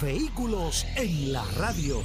Vehículos en la radio.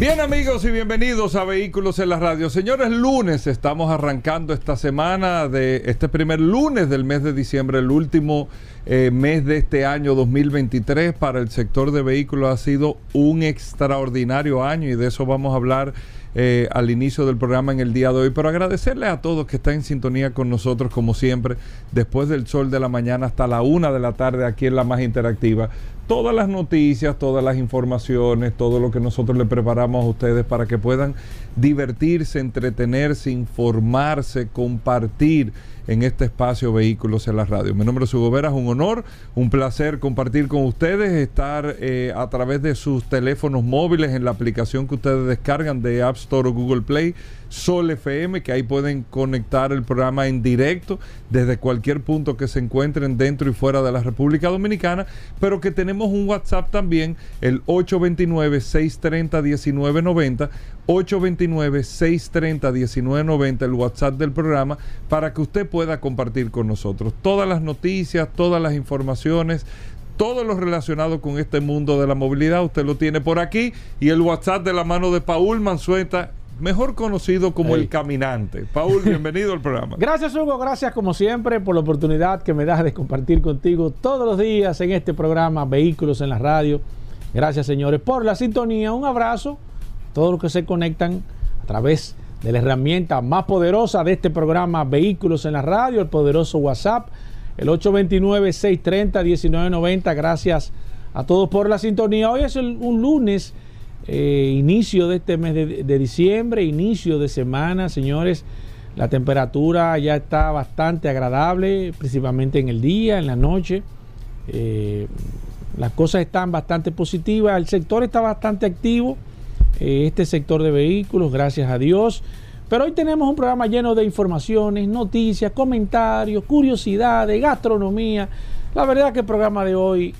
Bien amigos y bienvenidos a Vehículos en la Radio. Señores, lunes estamos arrancando esta semana de este primer lunes del mes de diciembre, el último eh, mes de este año 2023 para el sector de vehículos ha sido un extraordinario año y de eso vamos a hablar eh, al inicio del programa en el día de hoy, pero agradecerles a todos que están en sintonía con nosotros como siempre, después del sol de la mañana hasta la una de la tarde aquí en la más interactiva. Todas las noticias, todas las informaciones, todo lo que nosotros le preparamos a ustedes para que puedan divertirse, entretenerse, informarse, compartir en este espacio Vehículos en la Radio. Mi nombre es Hugo Vera, es un honor, un placer compartir con ustedes, estar eh, a través de sus teléfonos móviles en la aplicación que ustedes descargan de App Store o Google Play Sol FM, que ahí pueden conectar el programa en directo desde cualquier punto que se encuentren dentro y fuera de la República Dominicana, pero que tenemos un WhatsApp también, el 829-630-1990, 829-630-1990, el WhatsApp del programa, para que usted pueda compartir con nosotros todas las noticias, todas las informaciones todo lo relacionado con este mundo de la movilidad, usted lo tiene por aquí y el WhatsApp de la mano de Paul Mansueta mejor conocido como el caminante. Paul, bienvenido al programa. Gracias Hugo, gracias como siempre por la oportunidad que me das de compartir contigo todos los días en este programa Vehículos en la Radio. Gracias señores por la sintonía, un abrazo a todos los que se conectan a través de la herramienta más poderosa de este programa Vehículos en la Radio, el poderoso WhatsApp, el 829-630-1990. Gracias a todos por la sintonía. Hoy es un lunes eh, inicio de este mes de, diciembre, inicio de semana, señores. La temperatura ya está bastante agradable, principalmente en el día, en la noche. Eh, las cosas están bastante positivas. El sector está bastante activo. Eh, este sector de vehículos, gracias a Dios. Pero hoy tenemos un programa lleno de informaciones, noticias, comentarios, curiosidades, gastronomía. La verdad que el programa de hoy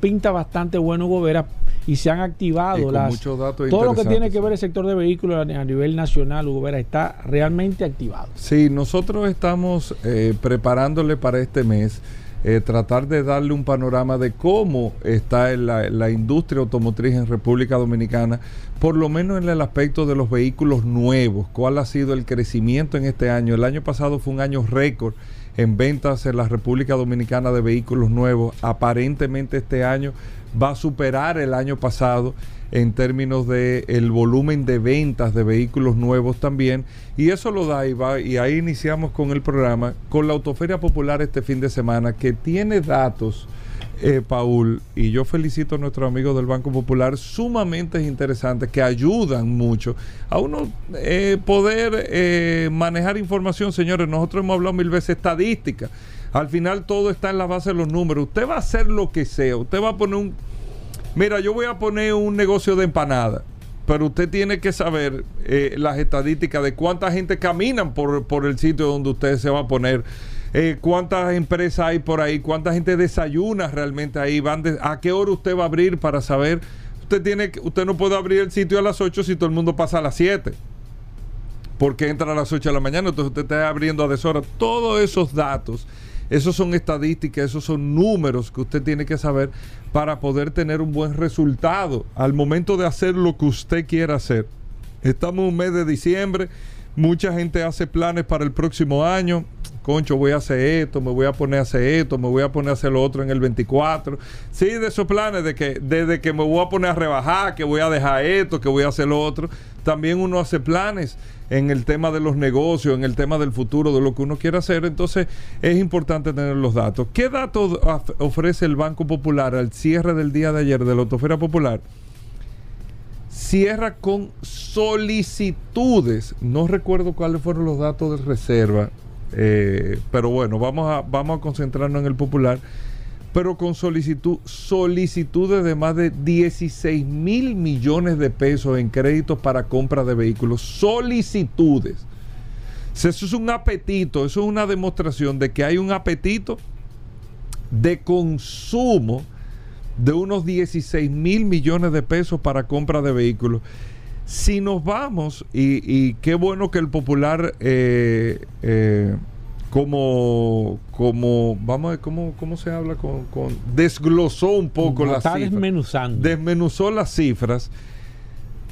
pinta bastante bueno, Gobera y se han activado las todo lo que tiene que ver el sector de vehículos a nivel nacional, Hugo Vera, está realmente activado. Sí, nosotros estamos eh, preparándole para este mes eh, tratar de darle un panorama de cómo está la, la, industria automotriz en República Dominicana, por lo menos en el aspecto de los vehículos nuevos, cuál ha sido el crecimiento en este año. El año pasado fue un año récord en ventas en la República Dominicana de vehículos nuevos. Aparentemente este año va a superar el año pasado en términos de el volumen de ventas de vehículos nuevos también. Y eso lo da y va y ahí iniciamos con el programa con la autoferia popular este fin de semana que tiene datos eh, Paul y yo felicito a nuestros amigos del Banco Popular sumamente interesantes que ayudan mucho a uno eh, poder eh, manejar información. Señores nosotros hemos hablado mil veces estadística al final todo está en la base de los números. Usted va a hacer lo que sea. Usted va a poner un... Mira, yo voy a poner un negocio de empanada. Pero usted tiene que saber eh, las estadísticas de cuánta gente caminan por, por, el sitio donde usted se va a poner. Eh, cuántas empresas hay por ahí, cuánta gente desayuna realmente ahí, a qué hora usted va a abrir para saber. Usted tiene usted no puede abrir el sitio a las 8 si todo el mundo pasa a las 7 porque entra a las 8 de la mañana, entonces usted está abriendo a deshora. Todos esos datos esos son estadísticas, esos son números que usted tiene que saber para poder tener un buen resultado al momento de hacer lo que usted quiera hacer. Estamos en un mes de diciembre, mucha gente hace planes para el próximo año. Concho, voy a hacer esto, me voy a poner a hacer esto, me voy a poner a hacer lo otro en el 24. Sí, de esos planes, de que desde que me voy a poner a rebajar, que voy a dejar esto, que voy a hacer lo otro. También uno hace planes en el tema de los negocios, en el tema del futuro, de lo que uno quiere hacer. Entonces es importante tener los datos. ¿Qué datos ofrece el Banco Popular al cierre del día de ayer de la Autofera Popular? Cierra con solicitudes. No recuerdo cuáles fueron los datos de reserva, eh, pero bueno, vamos a, vamos a concentrarnos en el popular. Pero con solicitud, solicitudes de más de 16 mil millones de pesos en créditos para compra de vehículos. Solicitudes. Eso es un apetito, eso es una demostración de que hay un apetito de consumo de unos 16 mil millones de pesos para compra de vehículos. Si nos vamos, y, qué bueno que el popular, eh, eh, como, como, vamos a ver cómo, cómo se habla con, desglosó un poco las está desmenuzando. Desmenuzó las cifras.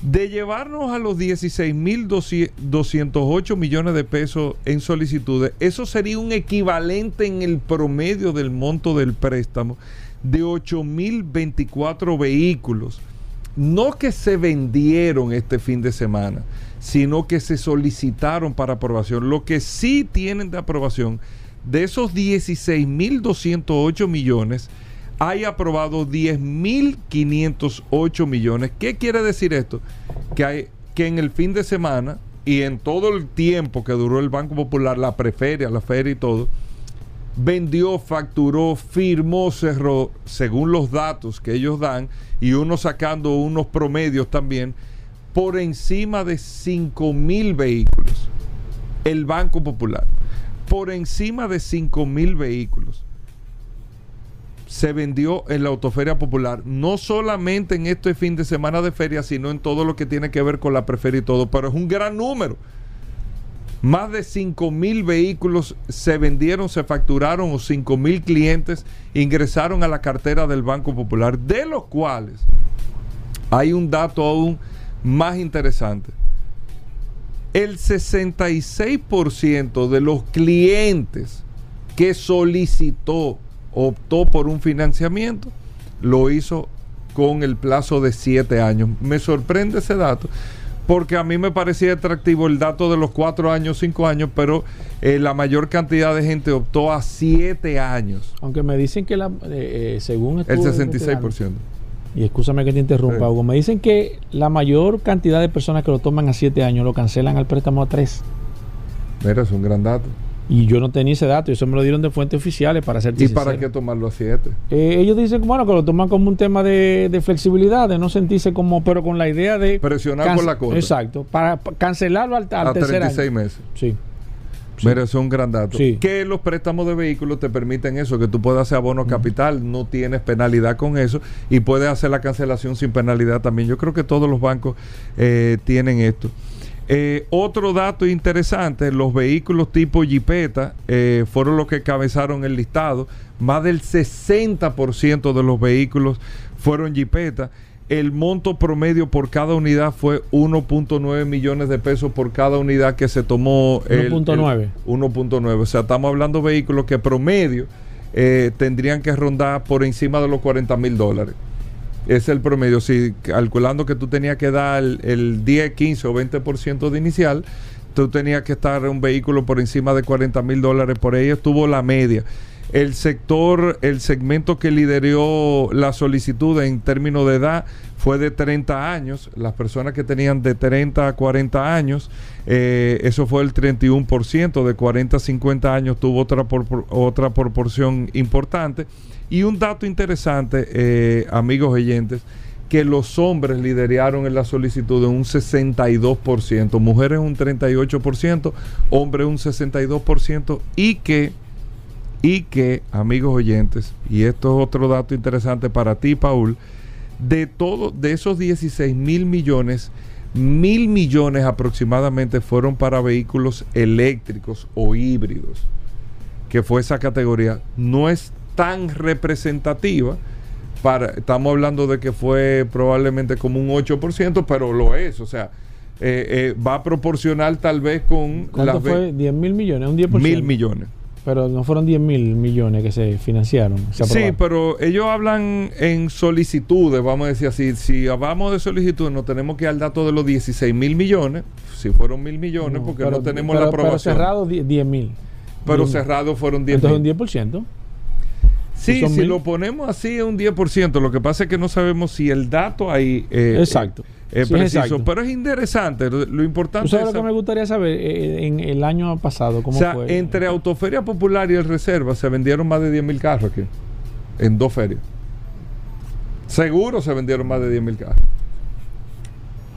De llevarnos a los 16.208 millones de pesos en solicitudes, eso sería un equivalente en el promedio del monto del préstamo de 8.024 vehículos no que se vendieron este fin de semana, sino que se solicitaron para aprobación. Lo que sí tienen de aprobación, de esos 16.208 millones, hay aprobado 10.508 millones. ¿Qué quiere decir esto? Que, hay, que en el fin de semana y en todo el tiempo que duró el Banco Popular, la preferia, la feria y todo, vendió, facturó, firmó, cerró, según los datos que ellos dan, y uno sacando unos promedios también, por encima de 5 mil vehículos. El Banco Popular, por encima de 5 mil vehículos se vendió en la Autoferia Popular, no solamente en este fin de semana de feria, sino en todo lo que tiene que ver con la preferia y todo, pero es un gran número. Más de 5 mil vehículos se vendieron, se facturaron o 5 mil clientes ingresaron a la cartera del Banco Popular, de los cuales hay un dato aún más interesante. El 66% de los clientes que solicitó, optó por un financiamiento, lo hizo con el plazo de 7 años. Me sorprende ese dato porque a mí me parecía atractivo el dato de los cuatro años, cinco años, pero eh, la mayor cantidad de gente optó a siete años. Aunque me dicen que la, eh, eh, según... El 66%. Y escúchame que te interrumpa, Hugo. Me dicen que la mayor cantidad de personas que lo toman a siete años lo cancelan al préstamo a tres. Mira, es un gran dato. Y yo no tenía ese dato, eso me lo dieron de fuentes oficiales para hacer ¿Y para qué tomarlo a 7? Eh, ellos dicen bueno, que lo toman como un tema de, flexibilidad, de no sentirse como, pero con la idea de. Presionar por la contra. Exacto, para cancelarlo al, al a 36 meses. Sí. Mira, eso es un gran dato. Que los préstamos de vehículos te permiten eso, que tú puedas hacer abono capital, no tienes penalidad con eso y puedes hacer la cancelación sin penalidad también. Yo creo que todos los bancos eh, tienen esto. Eh, otro dato interesante, los vehículos tipo Jeepeta eh, fueron los que cabezaron el listado. Más del 60% de los vehículos fueron Jeepeta. El monto promedio por cada unidad fue 1.9 millones de pesos por cada unidad que se tomó. 1.9. 1.9. O sea, estamos hablando de vehículos que promedio eh, tendrían que rondar por encima de los 40 mil dólares es el promedio. Si calculando que tú tenías que dar el, 10, 15 o 20% de inicial, tú tenías que estar en un vehículo por encima de 40 mil dólares. Por ahí estuvo la media. El sector, el segmento que lideró la solicitud en términos de edad fue de 30 años. Las personas que tenían de 30 a 40 años, eh, eso fue el 31%. De 40 a 50 años tuvo otra, otra proporción importante. Y un dato interesante, eh, amigos oyentes, que los hombres lideraron en la solicitud en un 62%, mujeres un 38%, hombres un 62% y que, y que, amigos oyentes, y esto es otro dato interesante para ti, Paul, de todo, de esos 16 mil millones, mil millones aproximadamente fueron para vehículos eléctricos o híbridos, que fue esa categoría. No es tan representativa. Para, estamos hablando de que fue probablemente como un 8%, pero lo es. O sea, eh, eh, va a proporcionar tal vez con... ¿Cuánto fue? ¿10 mil millones? ¿Un 10%? Mil millones. Pero no fueron 10 mil millones que se financiaron. sí, pero ellos hablan en solicitudes, vamos a decir así. Si hablamos de solicitudes, no tenemos que ir al dato de los 16 mil millones. Si fueron mil millones, porque no tenemos la aprobación. Pero cerrado 10 mil. Pero cerrado fueron 10 mil. Entonces un 10%. Sí, si lo ponemos así es un 10%. Lo que pasa es que no sabemos si el dato ahí eh, exacto. Es preciso. pero es interesante. Lo importante es. lo que me gustaría saber eh, en el año pasado? ¿cómo o sea, entre Autoferia Popular y el Reserva se vendieron más de 10 mil carros aquí. en dos ferias. Seguro se vendieron más de 10 mil carros.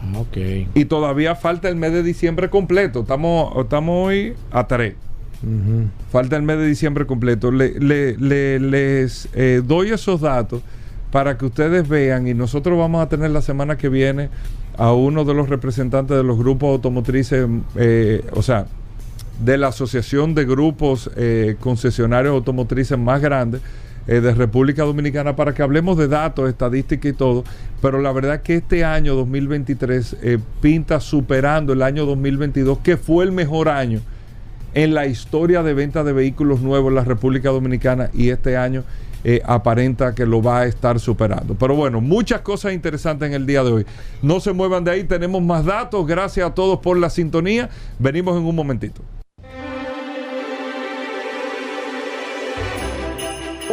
Ah, Ok. Y todavía falta el mes de diciembre completo. Estamos, estamos hoy a 3. Ujú. Falta el mes de diciembre completo. Le- le- le- les eh, doy esos datos para que ustedes vean y nosotros vamos a tener la semana que viene a uno de los representantes de los grupos automotrices, eh, o sea, de la Asociación de Grupos eh, Concesionarios Automotrices más grandes eh, de República Dominicana para que hablemos de datos, estadística y todo. Pero la verdad que este año 2023 eh, pinta superando el año 2022, que fue el mejor año en la historia de venta de vehículos nuevos en la República Dominicana y este año eh, aparenta que lo va a estar superando. Pero bueno, muchas cosas interesantes en el día de hoy. No se muevan de ahí, tenemos más datos. Gracias a todos por la sintonía. Venimos en un momentito.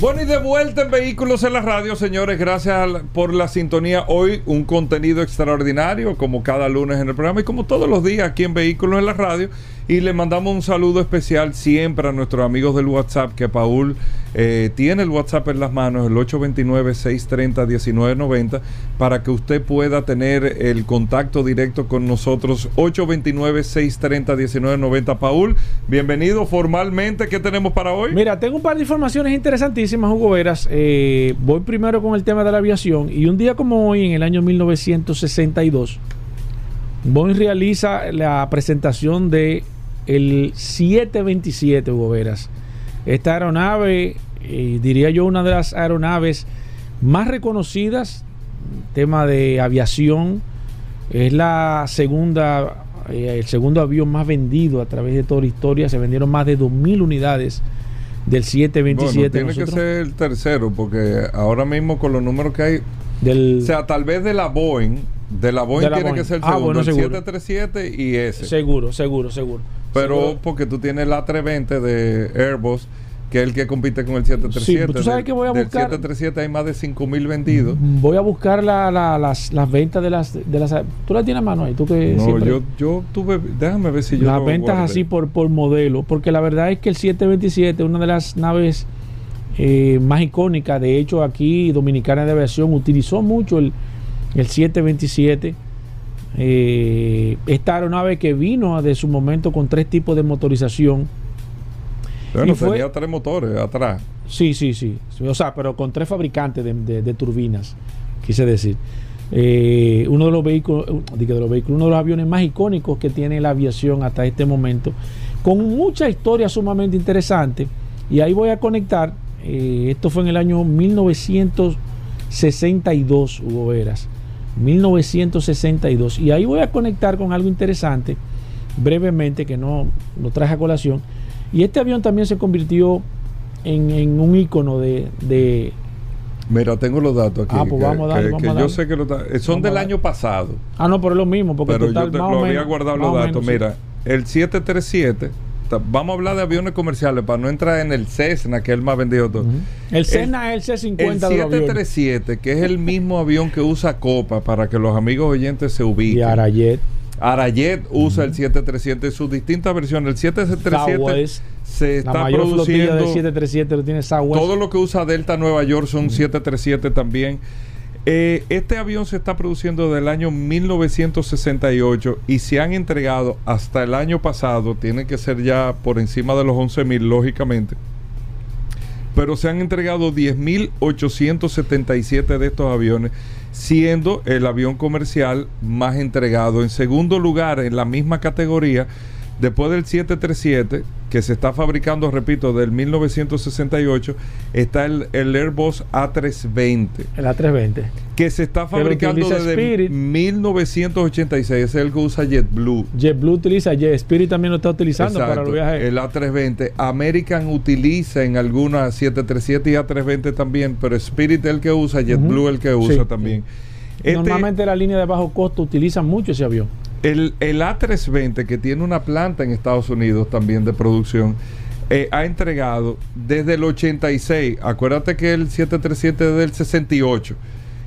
Bueno, y de vuelta en Vehículos en la Radio, señores. Gracias por la sintonía. Hoy un contenido extraordinario, como cada lunes en el programa y como todos los días aquí en Vehículos en la Radio. Y le mandamos un saludo especial siempre a nuestros amigos del WhatsApp, que Paul eh, tiene el WhatsApp en las manos, el 829-630-1990, para que usted pueda tener el contacto directo con nosotros. 829-630-1990. Paul, bienvenido formalmente. ¿Qué tenemos para hoy? Mira, tengo un par de informaciones interesantísimas, Hugo Veras. Eh, voy primero con el tema de la aviación. Y un día como hoy, en el año 1962, Boeing realiza la presentación de el 727, Hugo Veras. Esta aeronave, eh, diría yo, una de las aeronaves más reconocidas, tema de aviación, es la segunda, eh, el segundo avión más vendido a través de toda la historia. Se vendieron más de 2.000 unidades del 727. Bueno, tiene Nosotros- que ser el tercero, porque ahora mismo con los números que hay, del, o sea, tal vez de la Boeing, de la Boeing De la tiene Boeing. que ser el Ah, segundo, bueno, el seguro. 737 y ese. seguro, seguro, seguro. Pero porque tú tienes el A320 de Airbus, que es el que compite con el 737. Sí, tú sabes Del- que voy a buscar- 737 hay más de 5.000 vendidos. Voy a buscar la- la- las, las ventas de las, de las... ¿Tú la tienes a mano ahí? ¿Tú que No, siempre- yo, yo tuve, déjame ver si yo las ventas guardé. así por, por modelo, porque la verdad es que el 727 es una de las naves eh, más icónicas, de hecho aquí Dominicana de Aviación utilizó mucho el, el 727, eh, esta aeronave que vino de su momento con tres tipos de motorización, Bueno, y fue- tenía tres motores atrás. Sí, sí, sí. O sea, pero con tres fabricantes de, de- de turbinas, quise decir. Eh, uno de los vehículos, eh, digo de los vehículos, uno de los aviones más icónicos que tiene la aviación hasta este momento, con mucha historia sumamente interesante. Y ahí voy a conectar. eh, esto fue en el año 1962, Hugo Veras. 1962. Y ahí voy a conectar con algo interesante, brevemente, que no lo traje a colación. Y este avión también se convirtió en, en un icono de, de- Mira, tengo los datos aquí. Ah, pues que- vamos a darle, que- vamos que a yo darle. sé que lo ta- eh, son Vamos del año pasado. Ah, no, pero es lo mismo, porque pero total, yo te, lo había menos- guardado los datos. menos, sí. Mira, el 737, ta- vamos a hablar de aviones comerciales para no entrar en el Cessna, que es el más vendido de todo. El Cessna es el C-50 El de los aviones. 737, que es el mismo avión que usa Copa para que los amigos oyentes se ubiquen. Y Arayet. Arayet usa el 737 en sus distintas versiones. El 737 Southwest. se La está mayor flotilla produciendo del 737 lo tiene Southwest. todo lo que usa Delta Nueva York son 737 también. Eh, este avión se está produciendo del año 1968 y se han entregado hasta el año pasado, tienen que ser ya por encima de los 11 mil, lógicamente. Pero se han entregado 10.877 de estos aviones, siendo el avión comercial más entregado. En segundo lugar, en la misma categoría, después del 737, que se está fabricando, repito, del 1968, está el, el Airbus A320, El A320. que se está fabricando desde Spirit. 1986, es el que usa JetBlue. JetBlue utiliza, Jet Spirit también lo está utilizando para los viajes. El A320. American utiliza en algunas 737 y A320 también, pero Spirit es el que usa, JetBlue Ujú. el que usa sí. también. Este- Normalmente la línea de bajo costo utiliza mucho ese avión. El, el A320, que tiene una planta en Estados Unidos también de producción, eh, ha entregado desde el 86, acuérdate que el 737 es del 68,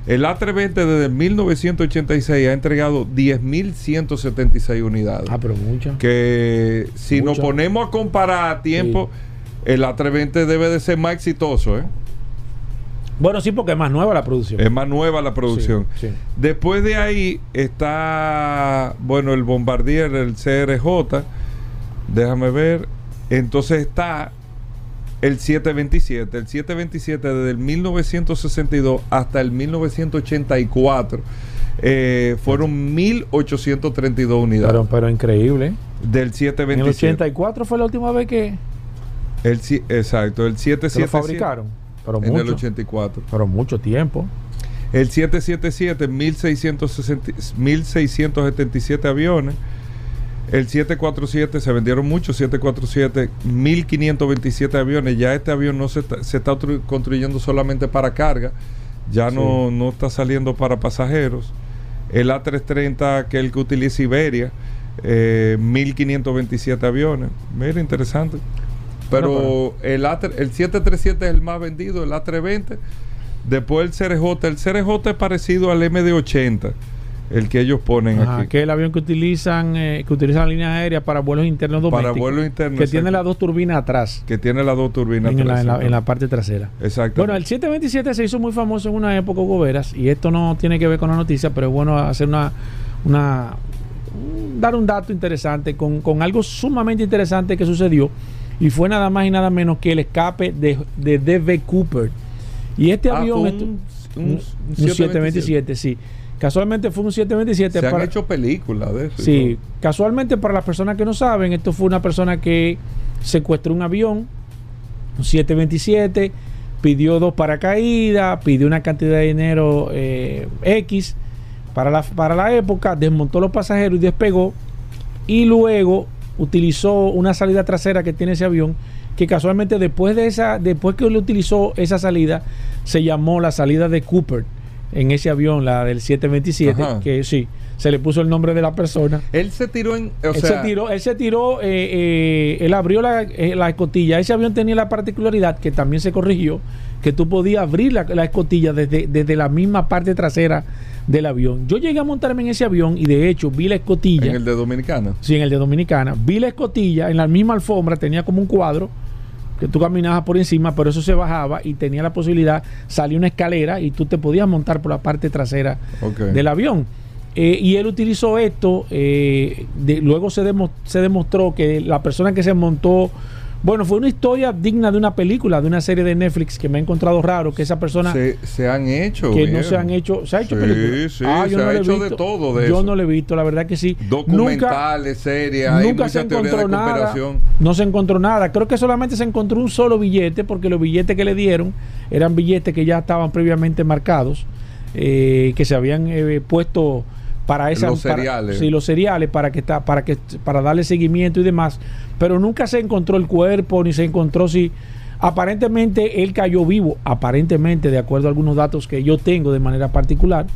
el A320 desde el 1986 ha entregado 10.176 unidades. Ah, pero mucho. Que si nos ponemos a comparar a tiempo, el A320 debe de ser más exitoso, ¿eh? Bueno, sí, porque es más nueva la producción. Es más nueva la producción. Sí, sí. Después de ahí está, bueno, el Bombardier, el CRJ. Déjame ver. Entonces está el 727. El 727 desde el 1962 hasta el 1984 eh, fueron 1832 unidades. Pero, pero increíble. ¿eh? del En el 727. 84 fue la última vez que, El, exacto, el que lo 777 fabricaron. Pero en el mucho. 84. Pero mucho tiempo. El 777, 1660 1677 aviones. El 747 se vendieron muchos, 747, 1527 aviones. Ya este avión no se está, se está tru- construyendo solamente para carga, ya no, no está saliendo para pasajeros. El A330, que es el que utiliza Iberia, eh, 1527 aviones. Mira, interesante. Pero el, A3 el 737 es el más vendido, el A320. Después el CRJ. El CRJ es parecido al MD80, el que ellos ponen Ajá, aquí. que es el avión que utilizan eh, que utilizan líneas aéreas para vuelos internos Para domésticos. vuelos internos, Que tiene las dos turbinas atrás. Que tiene las dos turbinas. En la, en, la, atrás, en la parte trasera. Exacto. Bueno, el 727 se hizo muy famoso en una época, Hugo Veras, y esto no tiene que ver con la noticia, pero es bueno hacer una, una un- dar un dato interesante con, con algo sumamente interesante que sucedió, y fue nada más y nada menos que el escape de, de D.B. Cooper. Y este Ah, avión, un, un, un un 727, sí. Casualmente fue un 727. Se han hecho películas de eso. Sí, casualmente para las personas que no saben, esto fue una persona que secuestró un avión, un 727, pidió dos paracaídas, pidió una cantidad de dinero eh, X para la, para la época, desmontó los pasajeros y despegó, y luego utilizó una salida trasera que tiene ese avión, que casualmente después de esa, después que él utilizó esa salida, se llamó la salida de Cooper en ese avión, la del 727, Ajá. que sí, se le puso el nombre de la persona. Él se tiró en. O él, sea, se tiró, él se tiró, eh, eh, él abrió la, eh, la escotilla. Ese avión tenía la particularidad que también se corrigió, que tú podías abrir la, la escotilla desde, desde la misma parte trasera del avión. Yo llegué a montarme en ese avión y de hecho vi la escotilla. en el de Dominicana. Sí, en el de Dominicana. Vi la escotilla en la misma alfombra, tenía como un cuadro que tú caminabas por encima, pero eso se bajaba y tenía la posibilidad, salía una escalera y tú te podías montar por la parte trasera del avión. Eh, y él utilizó esto, eh, de- luego se, demo- se demostró que la persona que se montó, bueno, fue una historia digna de una película, de una serie de Netflix que me ha encontrado raro, que esa persona Se, se han hecho. que no se han hecho, se ha hecho Sí, películas. sí, Ah, se yo no ha hecho de todo de Yo eso. no lo he visto, la verdad que sí. Nunca, Documentales, series, hay nunca se encontró nada. No se encontró nada. Creo que solamente se encontró un solo billete, porque los billetes que le dieron eran billetes que ya estaban previamente marcados, eh, que se habían eh, puesto para esa Los para- cereales. sí, los cereales para que está, para que para darle seguimiento y demás. Pero nunca se encontró el cuerpo, ni se encontró si aparentemente él cayó vivo. Aparentemente, de acuerdo a algunos datos que yo tengo de manera particular,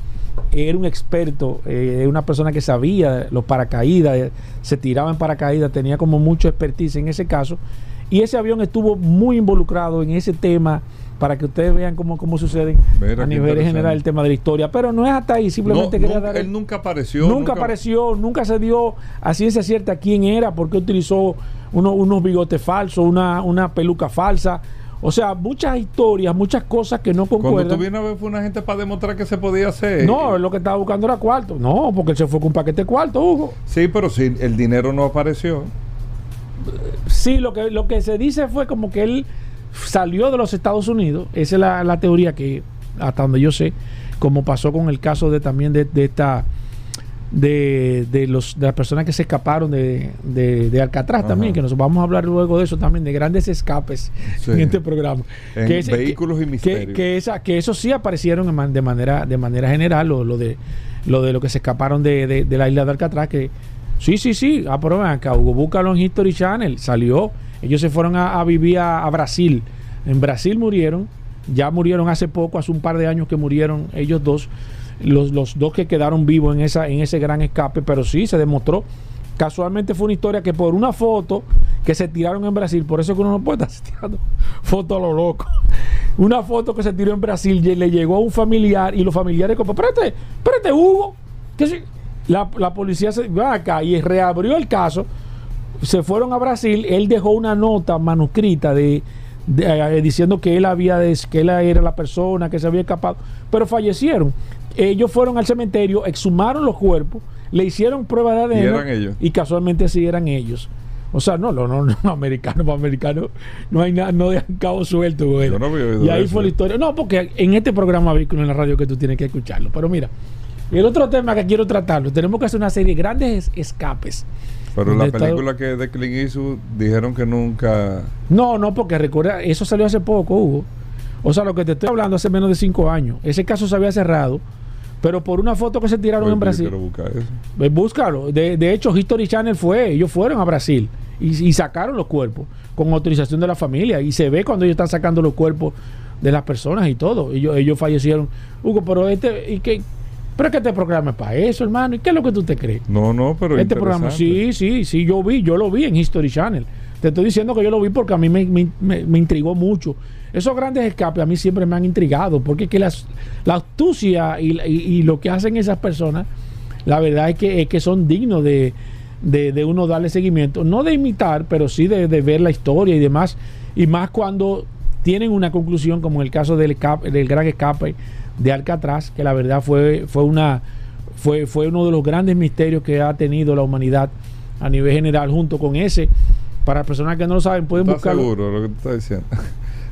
era un experto, eh, una persona que sabía los paracaídas, eh, se tiraba en paracaídas, tenía como mucho expertise en ese caso. Y ese avión estuvo muy involucrado en ese tema para que ustedes vean cómo, cómo sucede Mira, a nivel general el tema de la historia. Pero no es hasta ahí, simplemente No, quería nunca- dar... él nunca apareció. Nunca, apareció, nunca se dio a ciencia cierta quién era, por qué utilizó uno- unos bigotes falsos, una, una peluca falsa. O sea, muchas historias, muchas cosas que no Cuando concuerdan. tú vienes a ver fue una gente para demostrar que se podía hacer. No, lo que estaba buscando era cuarto. No, porque él se fue con un paquete de cuarto, Hugo. Sí, pero sí, el dinero no apareció. Sí, lo que, lo que se dice fue como que él salió de los Estados Unidos. Esa es la, la teoría que, hasta donde yo sé, como pasó con el caso de también de, de esta de, de los de las personas que se escaparon de, de, de Alcatraz Ajá. también, que nos vamos a hablar luego de eso también, de grandes escapes Sí. en este programa. En ese- Vehículos y que, Misterios. que, esa, que eso sí aparecieron de manera, de manera general, lo, lo de lo de lo que se escaparon de, de- de la isla de Alcatraz, que sí, sí, sí, ah, pero acá, Hugo, búscalo en History Channel, salió, ellos se fueron a, vivir a, Brasil, en Brasil murieron, ya murieron hace poco, hace un par de años que murieron ellos dos, los, los dos que quedaron vivos en, esa, en ese gran escape, pero sí se demostró. Casualmente fue una historia que por una foto que se tiraron en Brasil, por eso que uno no puede estar tirando fotos a lo loco. Una foto que se tiró en Brasil y le llegó a un familiar y los familiares como, espérate, espérate, Hugo, que si-". La, la policía se va acá y reabrió el caso, se fueron a Brasil, él dejó una nota manuscrita de, de, eh, diciendo que él había des- que él era la persona que se había escapado, pero fallecieron. Ellos fueron al cementerio, exhumaron los cuerpos, le hicieron pruebas de ADN eran ellos. y casualmente sí eran ellos. O sea, no, no, no, no, americano para americano no hay nada, no dejan cabo suelto, güey. No Y ahí eso. fue la historia. No, porque en este programa vehículo en la radio que tú tienes que escucharlo. Pero mira, el otro tema que quiero tratarlo, tenemos que hacer una serie de grandes es- escapes. Pero la película que de Clint Eastwood dijeron que nunca. No, no, porque recuerda, eso salió hace poco, Hugo. O sea, lo que te estoy hablando hace menos de cinco años. Ese caso se había cerrado, pero por una foto que se tiraron Oye, en Brasil. quiero buscar eso. Búscalo. De, de hecho, History Channel fue, ellos fueron a Brasil y, y sacaron los cuerpos con autorización de la familia. Y se ve cuando ellos están sacando los cuerpos de las personas y todo. Ellos, ellos fallecieron. Hugo, pero este, ¿y qué? Pero es que este programa es para eso, hermano. ¿Y qué es lo que tú te crees? No, no, pero. este programa, sí, sí, sí, yo vi, yo lo vi en History Channel. Te estoy diciendo que yo lo vi porque a mí me, me- me- me intrigó mucho. Esos grandes escapes a mí siempre me han intrigado, porque es que las, la astucia y, y- y lo que hacen esas personas, la verdad es que, es que son dignos de, de- de uno darle seguimiento. No de imitar, pero sí de, de ver la historia y demás. Y más cuando tienen una conclusión, como en el caso del, escape- del gran escape de Alcatraz, que la verdad fue, fue una fue, fue uno de los grandes misterios que ha tenido la humanidad a nivel general, junto con ese. Para personas que no lo saben, pueden ¿Estás buscarlo. seguro lo que tú estás diciendo?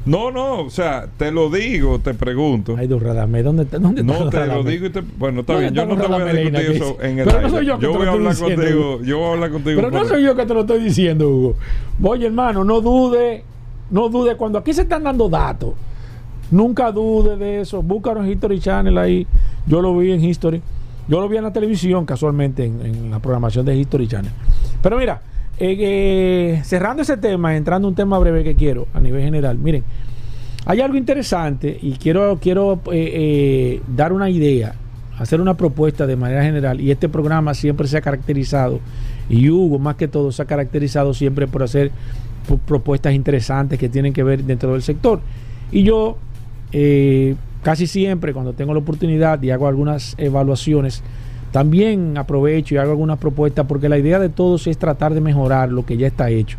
No, no, o sea, te lo digo, te pregunto. Ay, don Radamés, ¿dónde, está- dónde está No te lo digo y te. Bueno, está ¿Dónde bien, yo está no te voy a discutir eso en el Pero no soy yo que te voy lo a estoy diciendo, contigo, yo voy a hablar contigo. Pero no soy yo que te lo estoy diciendo, Hugo. Oye, hermano, no dude, no dude. Cuando aquí se están dando datos, nunca dude de eso. Búscalo en History Channel ahí. Yo lo vi en History. Yo lo vi en la televisión, casualmente, en, la programación de History Channel. Pero mira, eh, eh, cerrando ese tema, entrando a un tema breve que quiero a nivel general. Miren, hay algo interesante y quiero, quiero eh, eh, dar una idea, hacer una propuesta de manera general. Y este programa siempre se ha caracterizado, y Hugo más que todo se ha caracterizado siempre por hacer pro- propuestas interesantes que tienen que ver dentro del sector. Y yo eh, casi siempre cuando tengo la oportunidad y hago algunas evaluaciones, también aprovecho y hago algunas propuestas porque la idea de todos es tratar de mejorar lo que ya está hecho.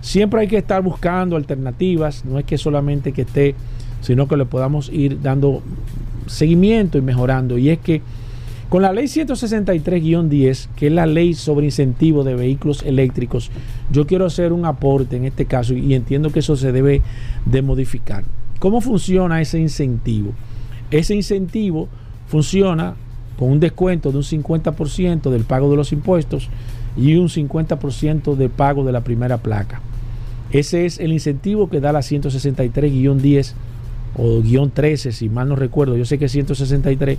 Siempre hay que estar buscando alternativas, no es que solamente que esté, sino que le podamos ir dando seguimiento y mejorando. Y es que con la ley 163-10, que es la ley sobre incentivo de vehículos eléctricos, yo quiero hacer un aporte en este caso y entiendo que eso se debe de modificar. ¿Cómo funciona ese incentivo? Ese incentivo funciona con un descuento de un 50% del pago de los impuestos y un 50% de pago de la primera placa. Ese es el incentivo que da la 163-10 o guion 13, si mal no recuerdo. Yo sé que 163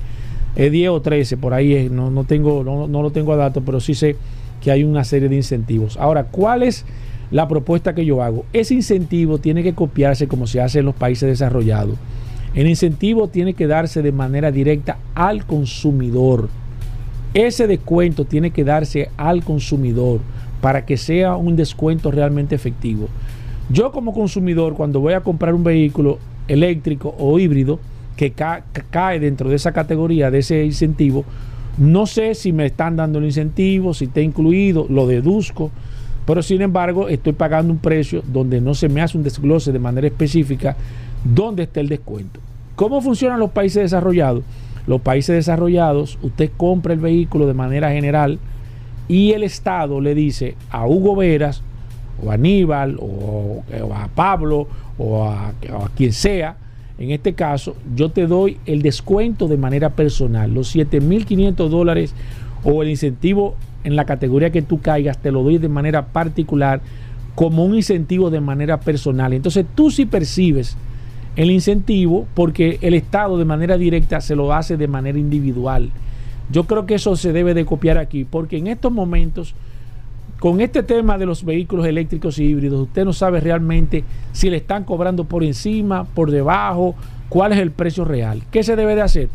es 10 o 13, por ahí no, no, tengo, no, no lo tengo a datos, pero sí sé que hay una serie de incentivos. Ahora, ¿cuál es la propuesta que yo hago? Ese incentivo tiene que copiarse como se hace en los países desarrollados. El incentivo tiene que darse de manera directa al consumidor. Ese descuento tiene que darse al consumidor para que sea un descuento realmente efectivo. Yo como consumidor, cuando voy a comprar un vehículo eléctrico o híbrido que ca- ca- cae dentro de esa categoría, de ese incentivo, no sé si me están dando el incentivo, si está incluido, lo deduzco, pero sin embargo estoy pagando un precio donde no se me hace un desglose de manera específica dónde está el descuento. ¿Cómo funcionan los países desarrollados? Los países desarrollados, usted compra el vehículo de manera general y el Estado le dice a Hugo Veras o a Aníbal o, a Pablo o a, o a quien sea, en este caso, yo te doy el descuento de manera personal, los 7.500 dólares o el incentivo en la categoría que tú caigas, te lo doy de manera particular como un incentivo de manera personal. Entonces tú sí percibes el incentivo porque el Estado de manera directa se lo hace de manera individual. Yo creo que eso se debe de copiar aquí, porque en estos momentos, con este tema de los vehículos eléctricos y híbridos, usted no sabe realmente si le están cobrando por encima, por debajo, cuál es el precio real. ¿Qué se debe de hacer?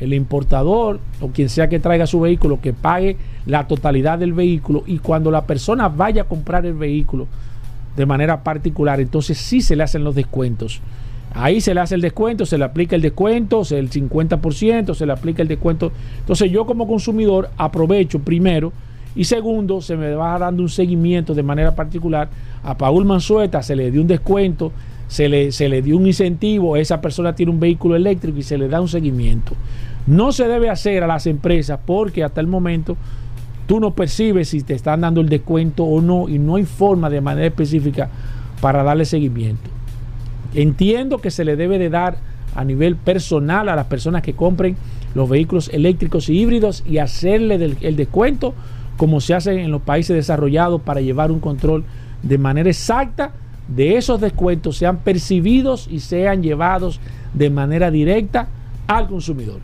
El importador o quien sea que traiga su vehículo que pague la totalidad del vehículo y cuando la persona vaya a comprar el vehículo de manera particular, entonces sí se le hacen los descuentos. Ahí se le hace el descuento, se le aplica el descuento, el 50%, se le aplica el descuento. Entonces yo como consumidor aprovecho primero y segundo, se me va dando un seguimiento de manera particular. A Paul Mansueta se le dio un descuento, se le, se le dio un incentivo, esa persona tiene un vehículo eléctrico y se le da un seguimiento. No se debe hacer a las empresas porque hasta el momento tú no percibes si te están dando el descuento o no y no hay forma de manera específica para darle seguimiento. Entiendo que se le debe de dar a nivel personal a las personas que compren los vehículos eléctricos y híbridos y hacerle el descuento como se hace en los países desarrollados para llevar un control de manera exacta de esos descuentos sean percibidos y sean llevados de manera directa al consumidor.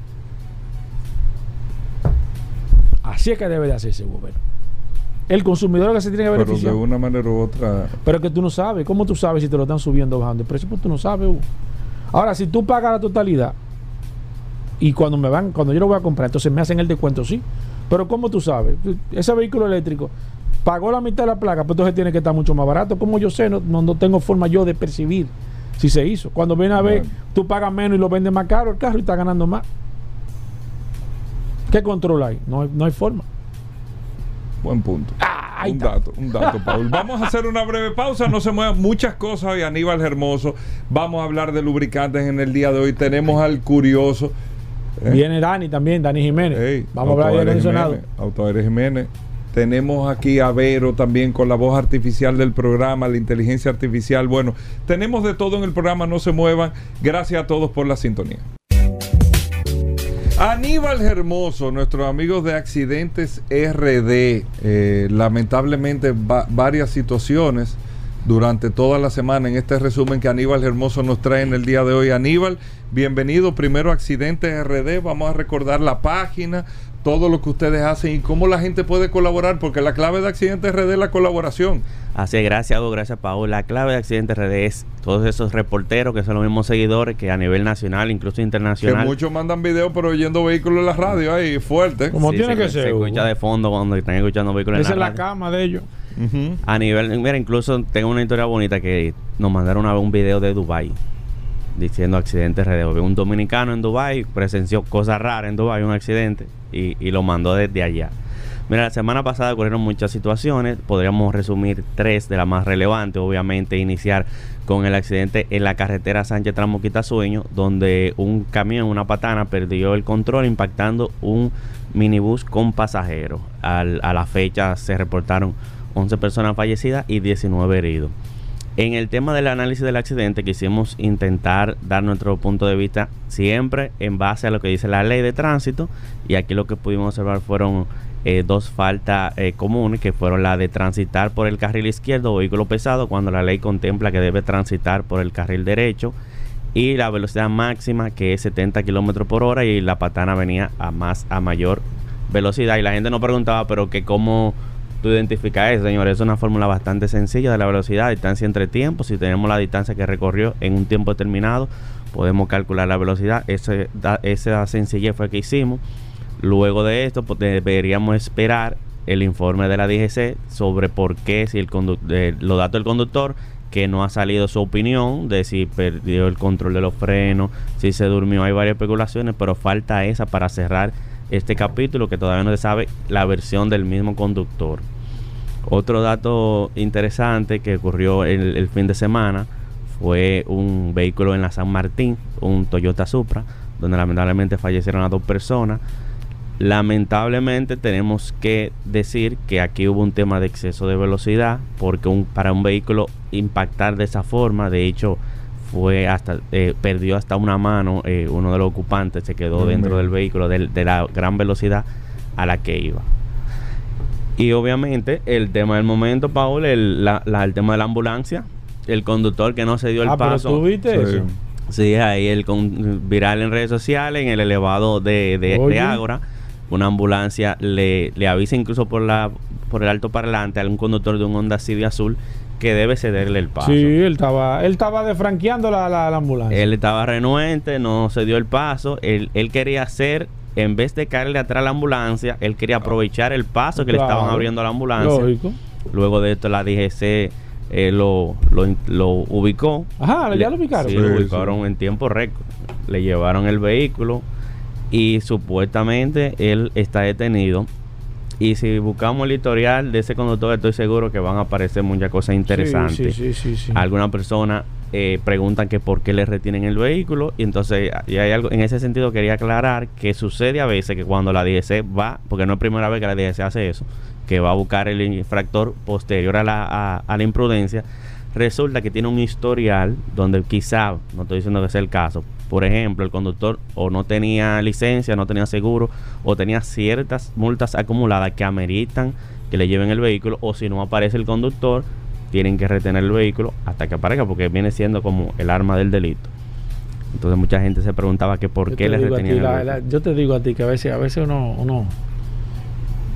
Así es que debe de hacerse, gobierno. El consumidor que se tiene que beneficiar. Pero de una manera u otra. Pero que tú no sabes. ¿Cómo tú sabes si te lo están subiendo o bajando el precio? Pues tú no sabes. Ahora, si tú pagas la totalidad y cuando me van, cuando yo lo voy a comprar, entonces me hacen el descuento, sí. Pero ¿cómo tú sabes? Ese vehículo eléctrico pagó la mitad de la placa, pues entonces tiene que estar mucho más barato. Como yo sé, no, no, tengo forma yo de percibir si se hizo. Cuando viene a ver, tú pagas menos y lo vendes más caro el carro y está ganando más. ¿Qué control hay? No hay, no hay forma. Buen punto. Ah, un dato, un dato, Paul. Vamos a hacer una breve pausa, no se muevan muchas cosas hoy. Aníbal Hermoso, vamos a hablar de lubricantes en el día de hoy. Tenemos al curioso. ¿eh? Viene Dani también, Dani Jiménez. vamos a hablar de Jiménez, Autoaire Jiménez. Tenemos aquí a Vero también con la voz artificial del programa, la inteligencia artificial. Bueno, tenemos de todo en el programa, no se muevan. Gracias a todos por la sintonía. Aníbal Hermoso, nuestros amigos de Accidentes RD, eh, lamentablemente varias situaciones durante toda la semana en este resumen que Aníbal Hermoso nos trae en el día de hoy. Aníbal, bienvenido primero a Accidentes RD, vamos a recordar la página, todo lo que ustedes hacen y cómo la gente puede colaborar, porque la clave de Accidentes RD es la colaboración. Así es, gracias Hugo, gracias Paul. La clave de Accidentes RD es todos esos reporteros que son los mismos seguidores que a nivel nacional, incluso internacional. Que muchos mandan videos pero oyendo vehículos en la radio ahí, fuerte. Como tiene que ser. Se escucha de fondo cuando están escuchando vehículos en la radio. Esa es la cama de ellos. A nivel, mira, incluso tengo una historia bonita que nos mandaron a ver un video de Dubai diciendo accidentes RD. Un dominicano en Dubai presenció cosas raras en Dubai, un accidente y, lo mandó desde allá. Mira, la semana pasada ocurrieron muchas situaciones, podríamos resumir tres de las más relevantes, obviamente iniciar con el accidente en la carretera Sánchez Tramoquita Sueño, donde un camión, una patana, perdió el control impactando un minibús con pasajeros. a la fecha se reportaron 11 personas fallecidas y 19 heridos. En el tema del análisis del accidente quisimos intentar dar nuestro punto de vista siempre en base a lo que dice la ley de tránsito. Y aquí lo que pudimos observar fueron eh, dos faltas eh, comunes que fueron la de transitar por el carril izquierdo o vehículo pesado cuando la ley contempla que debe transitar por el carril derecho y la velocidad máxima que es 70 kilómetros por hora y la patana venía a más a mayor velocidad. Y la gente nos preguntaba pero que cómo tú eso, señores. Es una fórmula bastante sencilla de la velocidad, distancia entre tiempos. Si tenemos la distancia que recorrió en un tiempo determinado, podemos calcular la velocidad. Esa sencillez fue que hicimos. Luego de esto, pues, deberíamos esperar el informe de la DGC sobre por qué, si el los datos del conductor, que no ha salido su opinión de si perdió el control de los frenos, si se durmió. Hay varias especulaciones, pero falta esa para cerrar este capítulo que todavía no se sabe la versión del mismo conductor. Otro dato interesante que ocurrió el, fin de semana fue un vehículo en la San Martín, un Toyota Supra, donde lamentablemente fallecieron a dos personas. Lamentablemente tenemos que decir que aquí hubo un tema de exceso de velocidad, porque un, para un vehículo impactar de esa forma, de hecho, fue hasta eh, perdió hasta una mano eh, uno de los ocupantes se quedó dentro del vehículo de, la gran velocidad a la que iba y obviamente el tema del momento Paul el, el tema de la ambulancia el conductor que no se dio el ah, paso pero tú viste eso sí ahí el con, viral en redes sociales en el elevado de, de, Ágora una ambulancia le, le avisa incluso por la por el alto parlante a un conductor de un Honda Civic azul que debe cederle el paso. Sí, él estaba, él estaba defranqueando la, la, la ambulancia. Él estaba renuente, no se dio el paso. Él, él quería hacer, en vez de caerle atrás a la ambulancia, él quería aprovechar el paso que le estaban abriendo a la ambulancia. Lógico. Luego de esto, la DGC eh, lo, lo, lo ubicó. Ajá, ya lo ubicaron. Sí, Sí, lo ubicaron sí. en tiempo récord. Le llevaron el vehículo y supuestamente él está detenido. Y si buscamos el historial de ese conductor, estoy seguro que van a aparecer muchas cosas interesantes. Sí, sí, eh, preguntan que por qué le retienen el vehículo. Y entonces y hay algo en ese sentido quería aclarar que sucede a veces que cuando la DGC va, porque no es primera vez que la DGC hace eso, que va a buscar el infractor posterior a la, a la imprudencia, resulta que tiene un historial donde quizá, no estoy diciendo que sea el caso, por ejemplo, el conductor o no tenía licencia, no tenía seguro, o tenía ciertas multas acumuladas que ameritan que le lleven el vehículo, o si no aparece el conductor, tienen que retener el vehículo hasta que aparezca, porque viene siendo como el arma del delito. Entonces mucha gente se preguntaba que por Yo qué te le digo a retenían ti, el la- vehículo. la- Yo te digo a ti que a veces, a veces uno, uno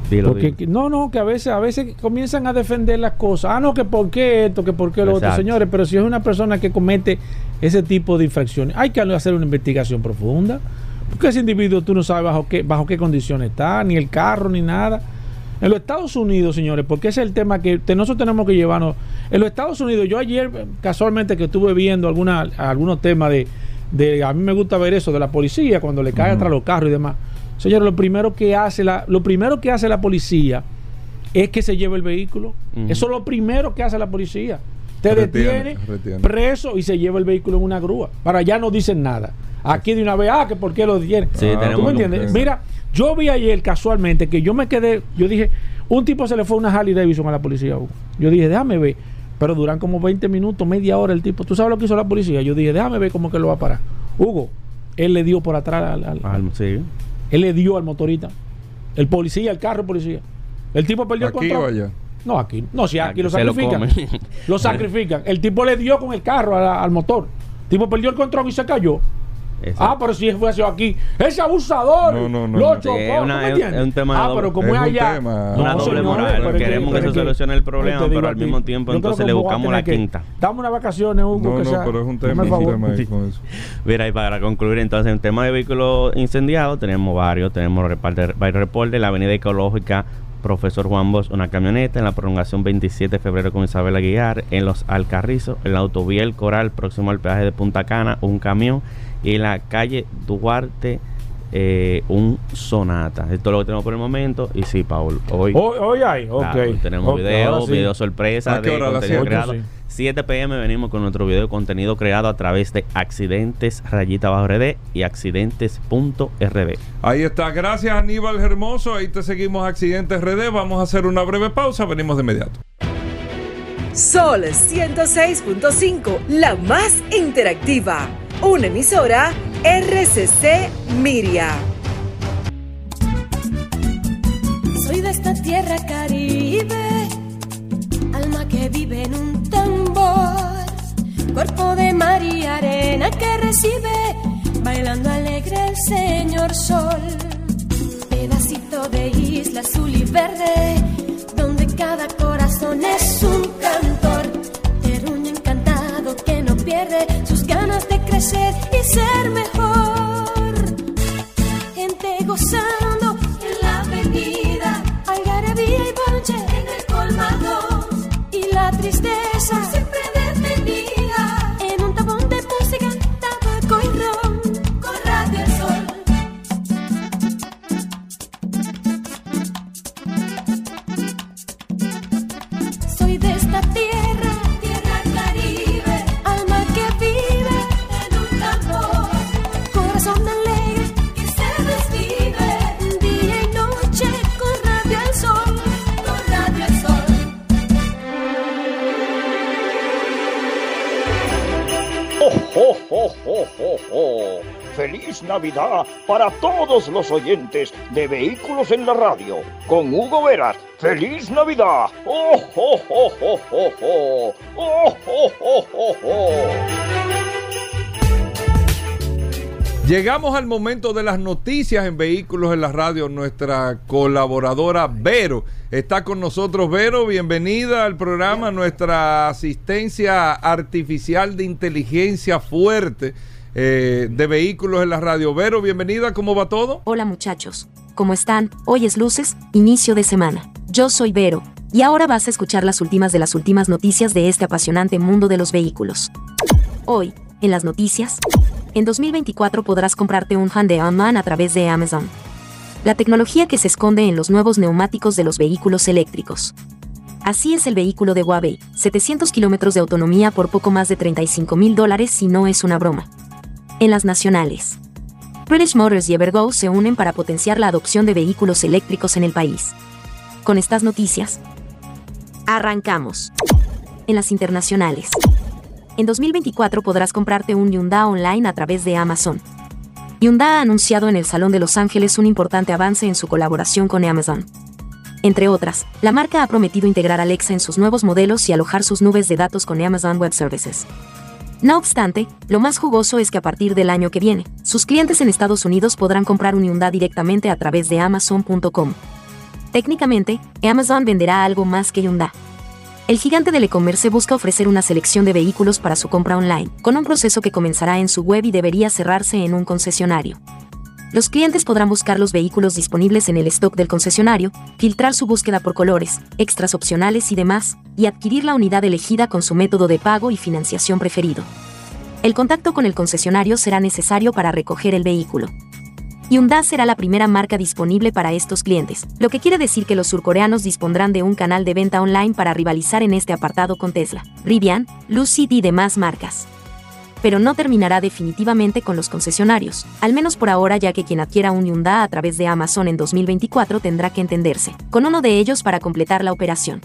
Dilo, porque, dilo. que- no, no, que a veces, a veces comienzan a defender las cosas. Ah, no, que por qué esto, que por qué lo otro, señores. Pero si es una persona que comete ese tipo de infracciones, hay que hacer una investigación profunda. Porque ese individuo tú no sabes bajo qué, bajo qué condiciones está, ni el carro, ni nada. En los Estados Unidos, señores, porque ese es el tema que nosotros tenemos que llevarnos. En los Estados Unidos, yo ayer, eh, casualmente, que estuve viendo alguna, algunos temas de, de. A mí me gusta ver eso de la policía, cuando le cae atrás los carros y demás. Señores, lo primero que hace la, lo primero que hace la policía es que se lleve el vehículo. Eso es lo primero que hace la policía. Te Retiene, detiene, retiene. preso y se lleva el vehículo en una grúa. Para allá no dicen nada. Aquí de una vez, ah, que por qué lo detiene. Sí, Ah, ¿Tú me entiendes? Mira, yo vi ayer casualmente que yo me quedé, yo dije, un tipo se le fue una Harley Davidson a la policía. Hugo. Yo dije, déjame ver. Pero duran como 20 minutos, media hora el tipo. ¿Tú sabes lo que hizo la policía? Yo dije, déjame ver cómo que lo va a parar. Hugo, él le dio por atrás al, al- sí. él le dio al motorista. El policía, el carro policía. El tipo perdió el ¿Aquí control. o allá? No, aquí. No, si aquí, Aquí lo sacrifican. Lo, sacrifican. El tipo le dio con el carro a- al motor. El tipo perdió el control y se cayó. Exacto. Ah, pero si fue así aquí. Ese abusador. No, no, no, Lo no. chocó. Es una- ¿tú me es- entiendes? es un tema de Ah, doble- pero como es allá. tema- Una doble moral. pero es que- Queremos que se solucione el problema, pero a al mismo tiempo entonces le buscamos la quinta. Dame unas vacaciones, Hugo. No, que no, sea- pero es un tema, el es un tema ahí con eso. Mira, y para concluir entonces, en tema de vehículos incendiados, tenemos varios. Tenemos reportes. En la avenida ecológica, Profesor Juan Bosch, una camioneta. En la prolongación 27 de febrero con Isabel Aguiar. En los Alcarrizos, en la autovía El Coral, próximo al peaje de Punta Cana, un camión. Y en la calle Duarte, eh, un Sonata. Esto es lo que tenemos por el momento. Y sí, Paul, hoy... Hoy, hoy hay, ok. Claro, tenemos Ok, video, ahora sí. video sorpresa ¿A qué de hora? ¿A las contenido siete? creado. Sí. 7 pm venimos con nuestro video de contenido creado a través de accidentes rayita bajo RD y accidentes.rd. Ahí está. Gracias, Aníbal Hermoso. Ahí te seguimos, Accidentes RD. Vamos a hacer una breve pausa. Venimos de inmediato. Sol 106.5, la más interactiva. Una emisora RCC Miria. Soy de esta tierra caribe, alma que vive en un tambor, cuerpo de mar y arena que recibe, bailando alegre el señor sol, pedacito de isla azul y verde, donde cada corazón es un cantor, terruño encantado que no pierde sus ganas de crecer y ser mejor. Gente gozando en la avenida, algarabía y bonche en el colmado y la tristeza oh, oh! ¡Feliz Navidad para todos los oyentes de Vehículos en la Radio! Con Hugo Veras. ¡Feliz Navidad! ¡Oh, oh, oh, oh, oh, oh! ¡Oh, oh! Llegamos al momento de las noticias en Vehículos en la Radio. Nuestra colaboradora Vero está con nosotros. Vero, bienvenida al programa. Nuestra asistencia artificial de inteligencia fuerte eh, de Vehículos en la Radio. Vero, bienvenida. ¿Cómo va todo? Hola muchachos. ¿Cómo están? Hoy es luces, inicio de semana. Yo soy Vero. Y ahora vas a escuchar las últimas de las últimas noticias de este apasionante mundo de los vehículos. Hoy, en las noticias, en 2024 podrás comprarte un Hyundai online a través de Amazon. La tecnología que se esconde en los nuevos neumáticos de los vehículos eléctricos. Así es el vehículo de Huawei, 700 kilómetros de autonomía por poco más de 35 mil dólares si no es una broma. En las nacionales. British Motors y Evergo se unen para potenciar la adopción de vehículos eléctricos en el país. Con estas noticias, arrancamos. En las internacionales. En 2024 podrás comprarte un Hyundai online a través de Amazon. Hyundai ha anunciado en el Salón de Los Ángeles un importante avance en su colaboración con Amazon. Entre otras, la marca ha prometido integrar Alexa en sus nuevos modelos y alojar sus nubes de datos con Amazon Web Services. No obstante, lo más jugoso es que a partir del año que viene, sus clientes en Estados Unidos podrán comprar un Hyundai directamente a través de Amazon.com. Técnicamente, Amazon venderá algo más que Hyundai. El gigante del e-commerce busca ofrecer una selección de vehículos para su compra online, con un proceso que comenzará en su web y debería cerrarse en un concesionario. Los clientes podrán buscar los vehículos disponibles en el stock del concesionario, filtrar su búsqueda por colores, extras opcionales y demás, y adquirir la unidad elegida con su método de pago y financiación preferido. El contacto con el concesionario será necesario para recoger el vehículo. Hyundai será la primera marca disponible para estos clientes, lo que quiere decir que los surcoreanos dispondrrán de un canal de venta online para rivalizar en este apartado con Tesla, Rivian, Lucid y demás marcas. Pero no terminará definitivamente con los concesionarios, al menos por ahora ya que quien adquiera un Hyundai a través de Amazon en 2024 tendrá que entenderse, con uno de ellos para completar la operación.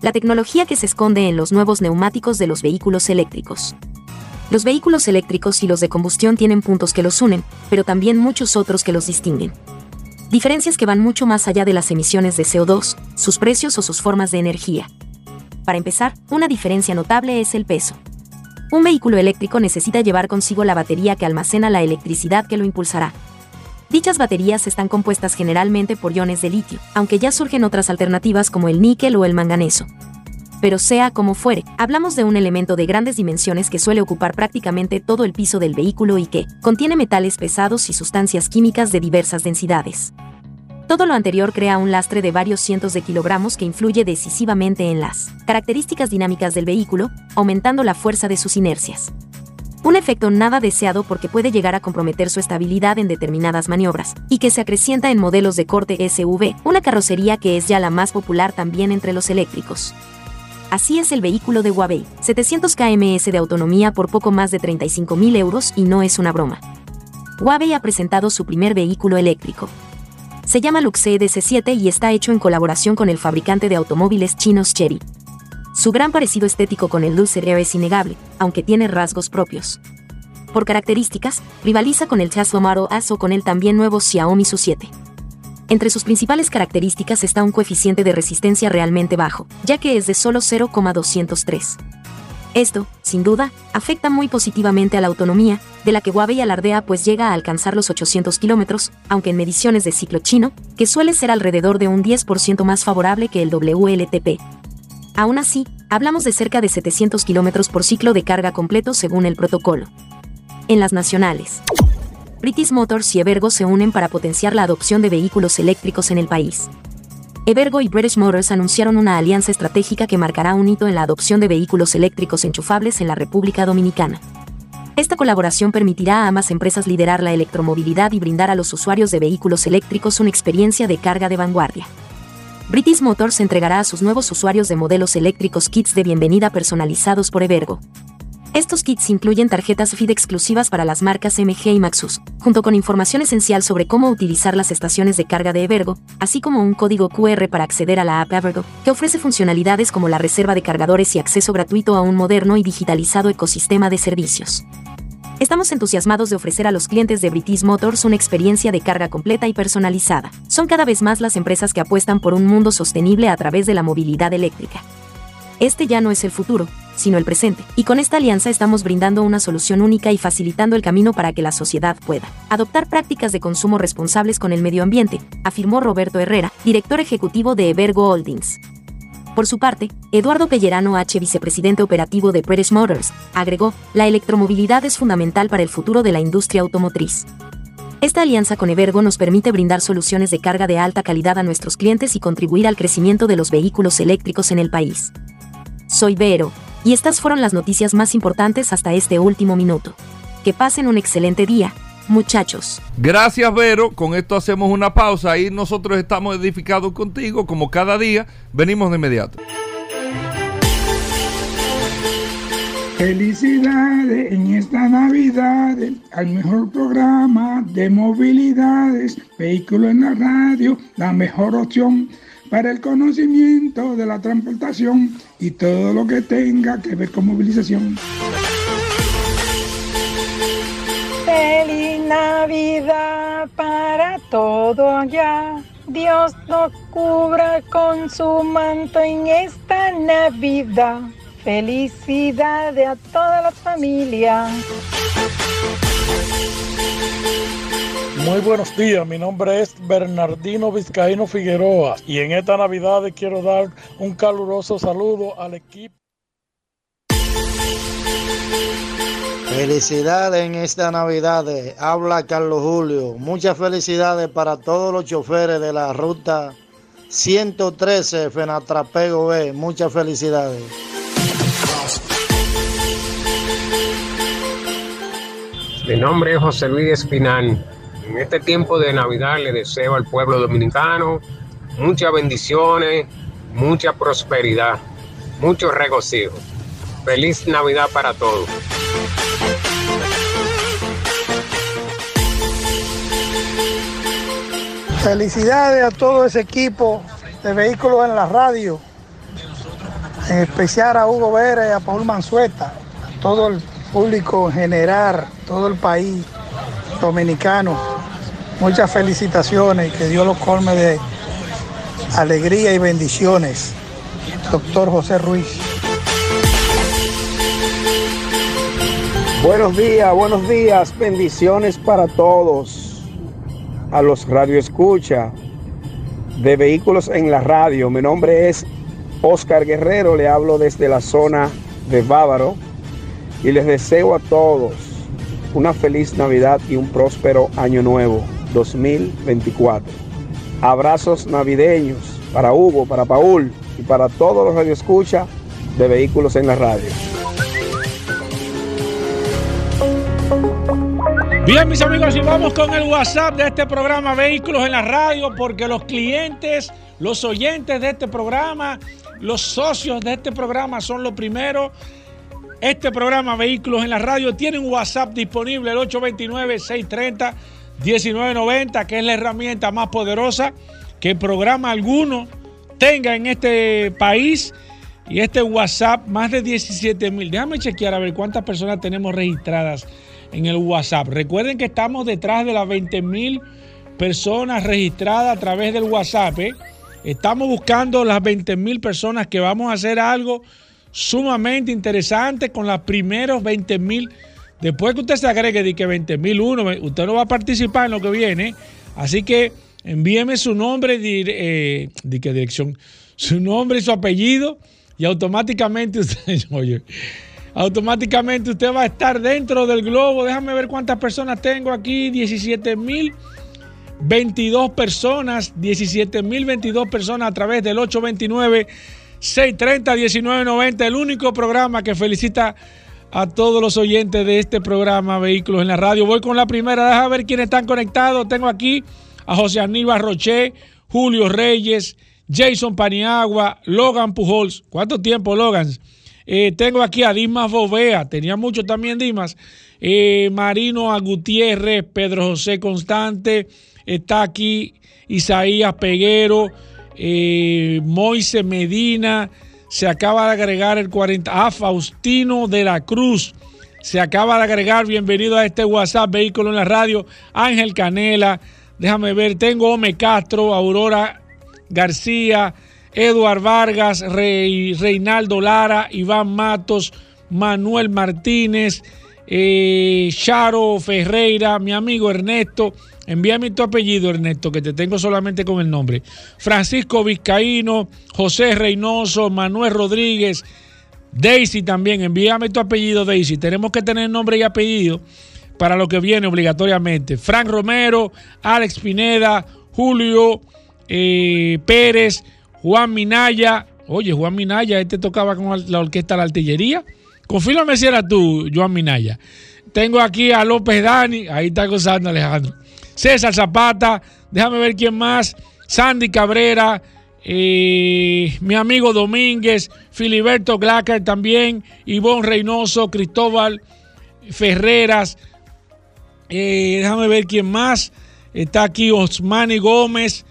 La tecnología que se esconde en los nuevos neumáticos de los vehículos eléctricos. Los vehículos eléctricos y los de combustión tienen puntos que los unen, pero también muchos otros que los distinguen. Diferencias que van mucho más allá de las emisiones de CO2, sus precios o sus formas de energía. Para empezar, una diferencia notable es el peso. Un vehículo eléctrico necesita llevar consigo la batería que almacena la electricidad que lo impulsará. Dichas baterías están compuestas generalmente por iones de litio, aunque ya surgen otras alternativas como el níquel o el manganeso pero sea como fuere, hablamos de un elemento de grandes dimensiones que suele ocupar prácticamente todo el piso del vehículo y que contiene metales pesados y sustancias químicas de diversas densidades. Todo lo anterior crea un lastre de varios cientos de kilogramos que influye decisivamente en las características dinámicas del vehículo, aumentando la fuerza de sus inercias. Un efecto nada deseado porque puede llegar a comprometer su estabilidad en determinadas maniobras, y que se acrecienta en modelos de corte SUV, una carrocería que es ya la más popular también entre los eléctricos. Así es el vehículo de Huawei, 700 kms de autonomía por poco más de 35.000 euros y no es una broma. Huawei ha presentado su primer vehículo eléctrico. Se llama Luxe EDC7 y está hecho en colaboración con el fabricante de automóviles chinos Chery. Su gran parecido estético con el Lucer Air es innegable, aunque tiene rasgos propios. Por características, rivaliza con el Tesla Model S o con el también nuevo Xiaomi Su7. Entre sus principales características está un coeficiente de resistencia realmente bajo, ya que es de solo 0,203. Esto, sin duda, afecta muy positivamente a la autonomía, de la que Huawei alardea pues llega a alcanzar los 800 kilómetros, aunque en mediciones de ciclo chino, que suele ser alrededor de un 10% más favorable que el WLTP. Aún así, hablamos de cerca de 700 kilómetros por ciclo de carga completo según el protocolo. En las nacionales. British Motors y Evergo se unen para potenciar la adopción de vehículos eléctricos en el país. Evergo y British Motors anunciaron una alianza estratégica que marcará un hito en la adopción de vehículos eléctricos enchufables en la República Dominicana. Esta colaboración permitirá a ambas empresas liderar la electromovilidad y brindar a los usuarios de vehículos eléctricos una experiencia de carga de vanguardia. British Motors entregará a sus nuevos usuarios de modelos eléctricos kits de bienvenida personalizados por Evergo. Estos kits incluyen tarjetas FID exclusivas para las marcas MG y Maxus, junto con información esencial sobre cómo utilizar las estaciones de carga de Evergo, así como un código QR para acceder a la app Evergo, que ofrece funcionalidades como la reserva de cargadores y acceso gratuito a un moderno y digitalizado ecosistema de servicios. Estamos entusiasmados de ofrecer a los clientes de British Motors una experiencia de carga completa y personalizada. Son cada vez más las empresas que apuestan por un mundo sostenible a través de la movilidad eléctrica. Este ya no es el futuro, sino el presente, y con esta alianza estamos brindando una solución única y facilitando el camino para que la sociedad pueda adoptar prácticas de consumo responsables con el medio ambiente, afirmó Roberto Herrera, director ejecutivo de Evergo Holdings. Por su parte, Eduardo Pellerano H., vicepresidente operativo de British Motors, agregó, la electromovilidad es fundamental para el futuro de la industria automotriz. Esta alianza con Evergo nos permite brindar soluciones de carga de alta calidad a nuestros clientes y contribuir al crecimiento de los vehículos eléctricos en el país. Soy Vero, y estas fueron las noticias más importantes hasta este último minuto. Que pasen un excelente día, muchachos. Gracias, Vero. Con esto hacemos una pausa y nosotros estamos edificados contigo, como cada día. Venimos de inmediato. Felicidades en esta Navidad al mejor programa de movilidades, vehículo en la radio, la mejor opción para el conocimiento de la transportación y todo lo que tenga que ver con movilización. Feliz Navidad para todo allá. Dios nos cubra con su manto en esta Navidad. Felicidades a toda la familia. Muy buenos días, mi nombre es Bernardino Vizcaíno Figueroa y en esta Navidad quiero dar un caluroso saludo al equipo. Felicidades en esta Navidad. Habla Carlos Julio. Muchas felicidades para todos los choferes de la ruta 113 Fenatrapego B. Muchas felicidades. Mi nombre es José Luis Espinal. En este tiempo de Navidad le deseo al pueblo dominicano muchas bendiciones, mucha prosperidad, mucho regocijo. Feliz Navidad para todos. Felicidades a todo ese equipo de vehículos en la radio, en especial a Hugo y a Paul Manzueta, a todo el público en general, todo el país dominicano. Muchas felicitaciones y que Dios los colme de alegría y bendiciones. Doctor José Ruiz. Buenos días, buenos días, bendiciones para todos. A los radioescucha de vehículos en la radio. Mi nombre es Oscar Guerrero, le hablo desde la zona de Bávaro y les deseo a todos una feliz Navidad y un próspero año nuevo 2024. Abrazos navideños para Hugo, para Paul y para todos los radioescucha de vehículos en la radio. Bien, mis amigos, y vamos con el WhatsApp de este programa Vehículos en la Radio, porque los clientes, los oyentes de este programa, los socios de este programa son los primeros. Este programa Vehículos en la Radio tiene un WhatsApp disponible, el 829-630-1990, que es la herramienta más poderosa que programa alguno tenga en este país. Y este WhatsApp, más de 17 mil. Déjame chequear a ver cuántas personas tenemos registradas en el WhatsApp. Recuerden que estamos detrás de las 20 mil personas registradas a través del WhatsApp. ¿eh? Estamos buscando las 20 mil personas que vamos a hacer algo sumamente interesante con las primeros 20 mil. Después que usted se agregue de que 20 mil uno, usted no va a participar en lo que viene. Así que envíeme su nombre, eh, de qué dirección, su nombre y su apellido y automáticamente usted, oye, automáticamente usted va a estar dentro del globo. Déjame ver cuántas personas tengo aquí. 17 mil 22 personas. 17 mil 22 personas a través del 829 630 1990. El único programa que felicita a todos los oyentes de este programa Vehículos en la Radio. Voy con la primera. Déjame ver quiénes están conectados. Tengo aquí a José Aníbal Roché, Julio Reyes, Jason Paniagua, Logan Pujols. ¿Cuánto tiempo, Logan? Eh, tengo aquí a Dimas Bovea, tenía mucho también Dimas. Eh, Marino Agutierrez, Pedro José Constante, está aquí Isaías Peguero, eh, Moise Medina, se acaba de agregar el 40, ah, Faustino de la Cruz, se acaba de agregar, bienvenido a este WhatsApp, Vehículo en la Radio, Ángel Canela, déjame ver, tengo Ome Castro, Aurora García, Eduard Vargas, Reinaldo Lara, Iván Matos, Manuel Martínez, eh, Charo Ferreira, mi amigo Ernesto. Envíame tu apellido, Ernesto, que te tengo solamente con el nombre. Francisco Vizcaíno, José Reynoso, Manuel Rodríguez, Daisy también. Envíame tu apellido, Daisy. Tenemos que tener nombre y apellido para lo que viene obligatoriamente. Frank Romero, Alex Pineda, Julio eh, Pérez, Juan Minaya. Oye, Juan Minaya, este tocaba con la orquesta La Artillería. Confírmame si era tú, Juan Minaya. Tengo aquí a López Dani, ahí está gozando Alejandro. César Zapata, déjame ver quién más. Sandy Cabrera, mi amigo Domínguez, Filiberto Glacker también, Ivonne Reynoso, Cristóbal Ferreras. Eh, déjame ver quién más. Está aquí Osmani Gómez.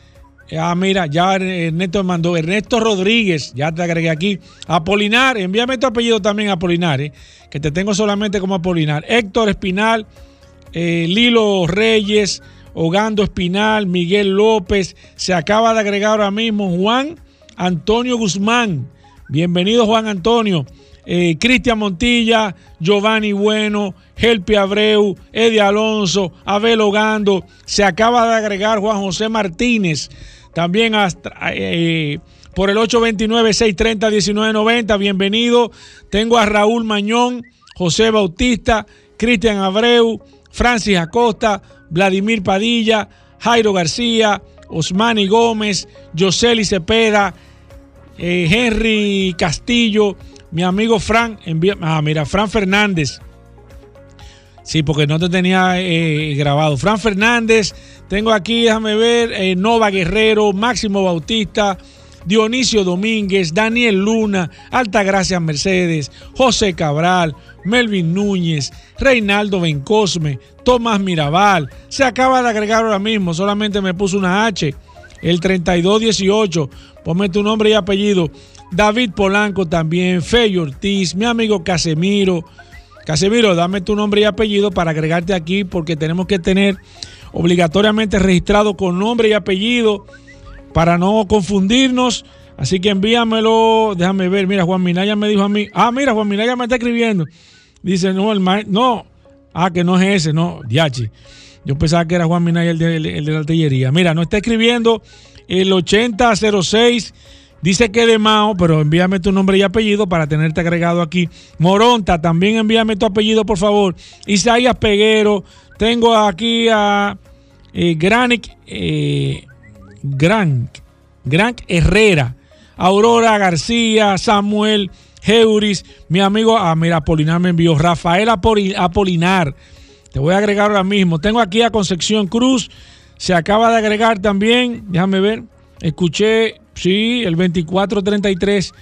Ah, mira, ya Ernesto mandó. Ernesto Rodríguez, ya te agregué aquí. Apolinar, envíame tu apellido también, Apolinar, eh, que te tengo solamente como Apolinar. Héctor Espinal, eh, Lilo Reyes, Ogando Espinal, Miguel López. Se acaba de agregar ahora mismo Juan Antonio Guzmán. Bienvenido, Juan Antonio. Eh, Cristian Montilla, Giovanni Bueno, Helpi Abreu, Eddie Alonso, Abel Ogando. Se acaba de agregar Juan José Martínez. También eh, por el 829-630-1990. Bienvenido. Tengo a Raúl Mañón, José Bautista, Cristian Abreu, Francis Acosta, Vladimir Padilla, Jairo García, Osmani Gómez, Yoseli Cepeda, eh, Henry Castillo, mi amigo Fran, ah, mira, Fran Fernández. Sí, porque no te tenía eh, grabado. Fran Fernández, tengo aquí, déjame ver, eh, Nova Guerrero, Máximo Bautista, Dionisio Domínguez, Daniel Luna, Altagracia Mercedes, José Cabral, Melvin Núñez, Reinaldo Bencosme, Tomás Mirabal. Se acaba de agregar ahora mismo, solamente me puso una H. El 3218, ponme tu nombre y apellido. David Polanco también, Fey Ortiz, mi amigo Casemiro. Casemiro, dame tu nombre y apellido para agregarte aquí porque tenemos que tener obligatoriamente registrado con nombre y apellido para no confundirnos. Así que envíamelo, déjame ver, mira, Juan Minaya me dijo a mí, ah, mira, Juan Minaya me está escribiendo. Dice, no, el maestro, no, ah, que no es ese, no, Diachi. Yo pensaba que era Juan Minaya el de, el de la artillería. Mira, no está escribiendo el 8006 Dice que de Mao, pero envíame tu nombre y apellido para tenerte agregado aquí. Moronta, también envíame tu apellido, por favor. Isaías Peguero. Tengo aquí a eh, Granic, eh, Gran, Gran Herrera. Aurora García, Samuel Heuris, mi amigo, ah, mira, Apolinar me envió, Rafael Apolinar, te voy a agregar ahora mismo. Tengo aquí a Concepción Cruz, se acaba de agregar también, déjame ver, escuché Sí, el 2433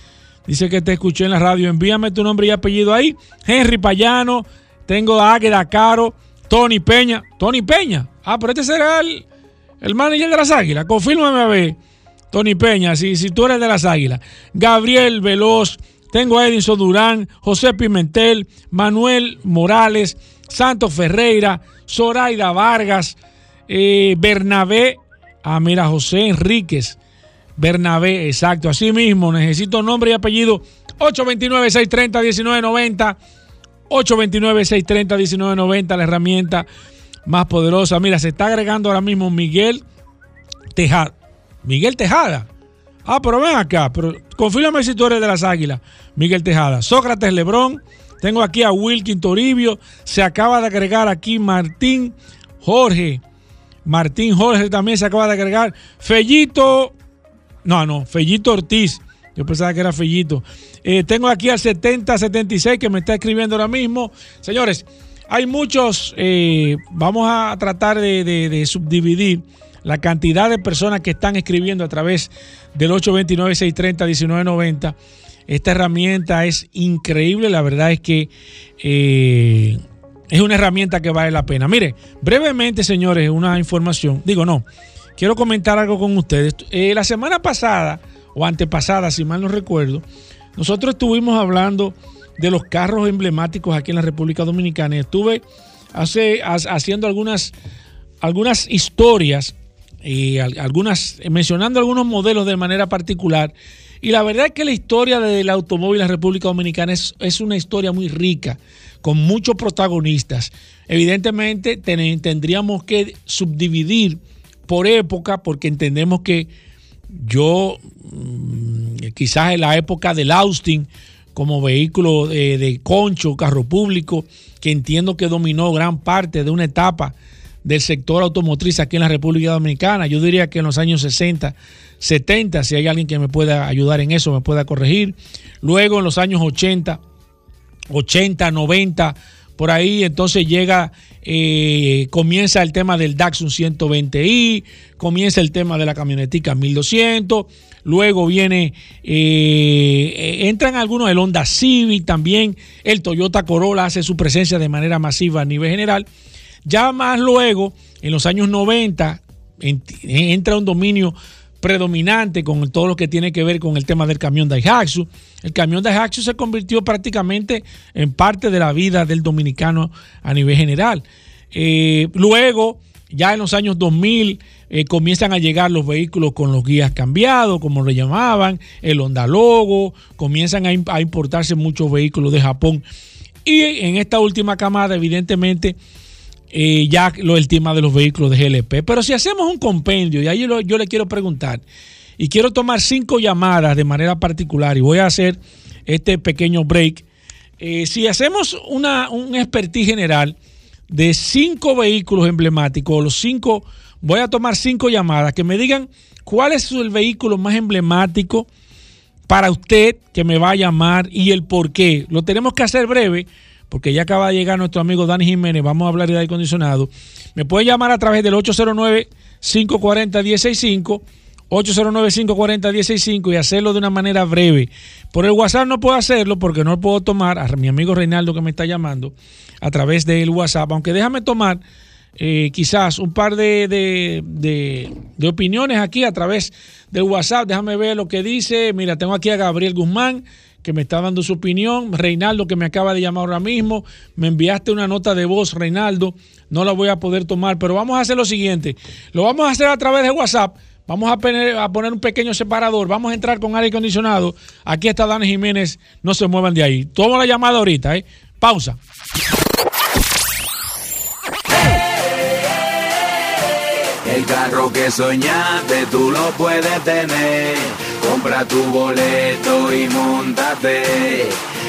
dice que te escuché en la radio. Envíame tu nombre y apellido ahí. Henry Payano, tengo a Águeda Caro, Tony Peña. Tony Peña. Ah, pero este será el, el manager de las Águilas. Confírmame a ver. Tony Peña, si, si tú eres de las Águilas. Gabriel Veloz, tengo a Edinson Durán, José Pimentel, Manuel Morales, Santos Ferreira, Zoraida Vargas, eh, Bernabé, ah, mira, José Enríquez, Bernabé, exacto. Así mismo, necesito nombre y apellido. 829-630-1990. 829-630-1990, la herramienta más poderosa. Mira, se está agregando ahora mismo Miguel Tejada. Miguel Tejada. Ah, pero ven acá, pero confírmame si tú eres de las águilas. Miguel Tejada. Sócrates Lebrón. Tengo aquí a Wilkin Toribio. Se acaba de agregar aquí Martín Jorge. Martín Jorge también se acaba de agregar. Fellito no, no, Fellito Ortiz. Yo pensaba que era Fellito. Eh, tengo aquí al 7076 que me está escribiendo ahora mismo. Señores, hay muchos, eh, vamos a tratar de, subdividir la cantidad de personas que están escribiendo a través del 829-630-1990. Esta herramienta es increíble, la verdad es que eh, es una herramienta que vale la pena. Mire, brevemente, señores, una información. Digo, no, quiero comentar algo con ustedes. Eh, la semana pasada, o antepasada, si mal no recuerdo, nosotros estuvimos hablando de los carros emblemáticos aquí en la República Dominicana. Estuve hace, haciendo algunas, algunas historias y al- algunas, mencionando algunos modelos de manera particular. Y la verdad es que la historia del automóvil en la República Dominicana es, es una historia muy rica, con muchos protagonistas. Evidentemente ten- tendríamos que subdividir por época, porque entendemos que yo, mm, quizás en la época del Austin, como vehículo eh, de concho, carro público, que entiendo que dominó gran parte de una etapa del sector automotriz aquí en la República Dominicana. Yo diría que en los años 60, 70, si hay alguien que me pueda ayudar en eso, me pueda corregir. Luego en los años 80, 80, 90, por ahí, entonces llega, eh, comienza el tema del Datsun 120i, comienza el tema de la camionetica 1200, luego viene, eh, eh, entran algunos, el Honda Civic también, el Toyota Corolla hace su presencia de manera masiva a nivel general. Ya más luego, en los años 90, en- entra un dominio predominante con todo lo que tiene que ver con el tema del camión Daihatsu. El camión Daihatsu se convirtió prácticamente en parte de la vida del dominicano a nivel general. Eh, luego, ya en los años 2000, eh, comienzan a llegar los vehículos con los guías cambiados, como le llamaban, el Honda Logo, comienzan a, im- a importarse muchos vehículos de Japón. Y en esta última camada, evidentemente, eh, ya lo, el tema de los vehículos de GLP. Pero si hacemos un compendio, y ahí lo- yo le quiero preguntar, y quiero tomar cinco llamadas de manera particular, y voy a hacer este pequeño break. Eh, si hacemos una, un expertise general de cinco vehículos emblemáticos, los cinco, voy a tomar cinco llamadas que me digan cuál es el vehículo más emblemático para usted que me va a llamar y el por qué. Lo tenemos que hacer breve porque ya acaba de llegar nuestro amigo Dani Jiménez. Vamos a hablar de aire acondicionado. Me puede llamar a través del 809-540-165. 809-540-165 y hacerlo de una manera breve. Por el WhatsApp no puedo hacerlo porque no puedo tomar a mi amigo Reinaldo que me está llamando a través del WhatsApp. Aunque déjame tomar eh, quizás un par de, de- de- opiniones aquí a través del WhatsApp. Déjame ver lo que dice. Mira, tengo aquí a Gabriel Guzmán que me está dando su opinión. Reinaldo que me acaba de llamar ahora mismo. Me enviaste una nota de voz, Reinaldo. No la voy a poder tomar, pero vamos a hacer lo siguiente. Lo vamos a hacer a través de WhatsApp. Vamos a poner, a poner un pequeño separador. Vamos a entrar con aire acondicionado. Aquí está Dani Jiménez. No se muevan de ahí. Tomo la llamada ahorita, ¿eh? Pausa. Carro que soñaste tú lo puedes tener. Compra tu boleto y montate.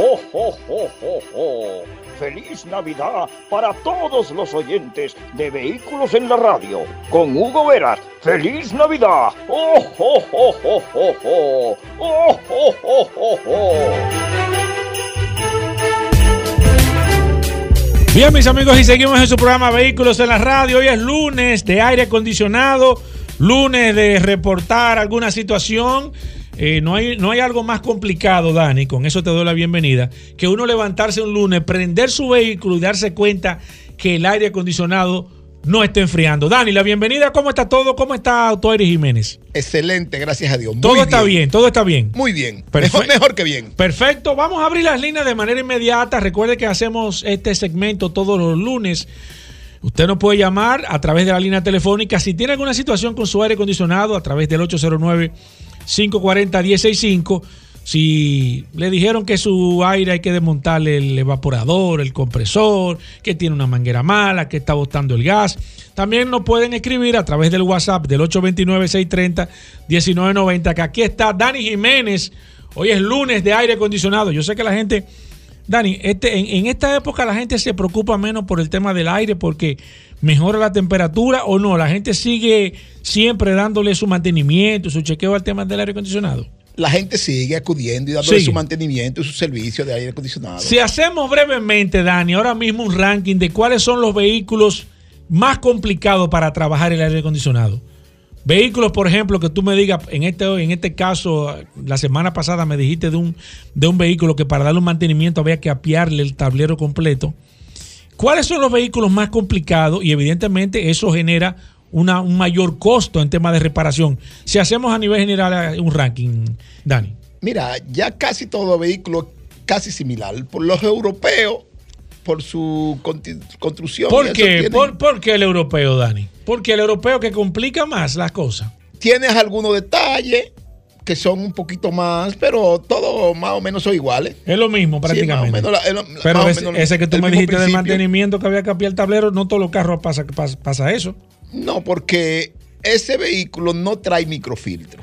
¡Oh, oh, oh, oh, oh! ¡Feliz Navidad para todos los oyentes de Vehículos en la Radio! Con Hugo Veras. ¡Feliz Navidad! ¡Oh, oh, oh, oh, oh, oh! ¡Oh, oh, oh, oh, oh! Bien, mis amigos, y seguimos en su programa Vehículos en la Radio. Hoy es lunes de aire acondicionado, lunes de reportar alguna situación. Eh, no, hay, no hay algo más complicado, Dani, con eso te doy la bienvenida, que uno levantarse un lunes, prender su vehículo y darse cuenta que el aire acondicionado no está enfriando. Dani, la bienvenida, ¿cómo está todo? ¿Cómo está Autoaire Jiménez? Excelente, gracias a Dios. Muy Todo está bien, todo está bien. Muy bien. Mejor, mejor que bien. Perfecto, vamos a abrir las líneas de manera inmediata. Recuerde que hacemos este segmento todos los lunes. Usted nos puede llamar a través de la línea telefónica. Si tiene alguna situación con su aire acondicionado, a través del 809-540-165. Si le dijeron que su aire hay que desmontarle el evaporador, el compresor, que tiene una manguera mala, que está botando el gas, también nos pueden escribir a través del WhatsApp del 829-630-1990, que aquí está Dani Jiménez. Hoy es lunes de aire acondicionado. Yo sé que la gente, Dani, este, en, en esta época la gente se preocupa menos por el tema del aire porque mejora la temperatura o no. La gente sigue siempre dándole su mantenimiento, su chequeo al tema del aire acondicionado. La gente sigue acudiendo y dándole su mantenimiento y su servicio de aire acondicionado. Si hacemos brevemente, Dani, ahora mismo un ranking de cuáles son los vehículos más complicados para trabajar el aire acondicionado. Vehículos, por ejemplo, que tú me digas, en este, en este caso, la semana pasada me dijiste de un, de un vehículo que para darle un mantenimiento había que apiarle el tablero completo. ¿Cuáles son los vehículos más complicados? Y evidentemente eso genera una, un mayor costo en tema de reparación. Si hacemos a nivel general eh, un ranking, Dani. Mira, ya casi todo vehículo es casi similar. Por los europeos, por su construcción. ¿Por qué? tienen- ¿Por, por qué el europeo, Dani? Porque el europeo que complica más las cosas. Tienes algunos detalles que son un poquito más, pero todos más o menos son iguales. Es lo mismo Sí, prácticamente. más o menos la- es lo- Pero más o ese, menos ese que tú me dijiste del mantenimiento que había que apiar el tablero, no todos los carros pasa, pasa, pasa eso. No, porque ese vehículo no trae microfiltro.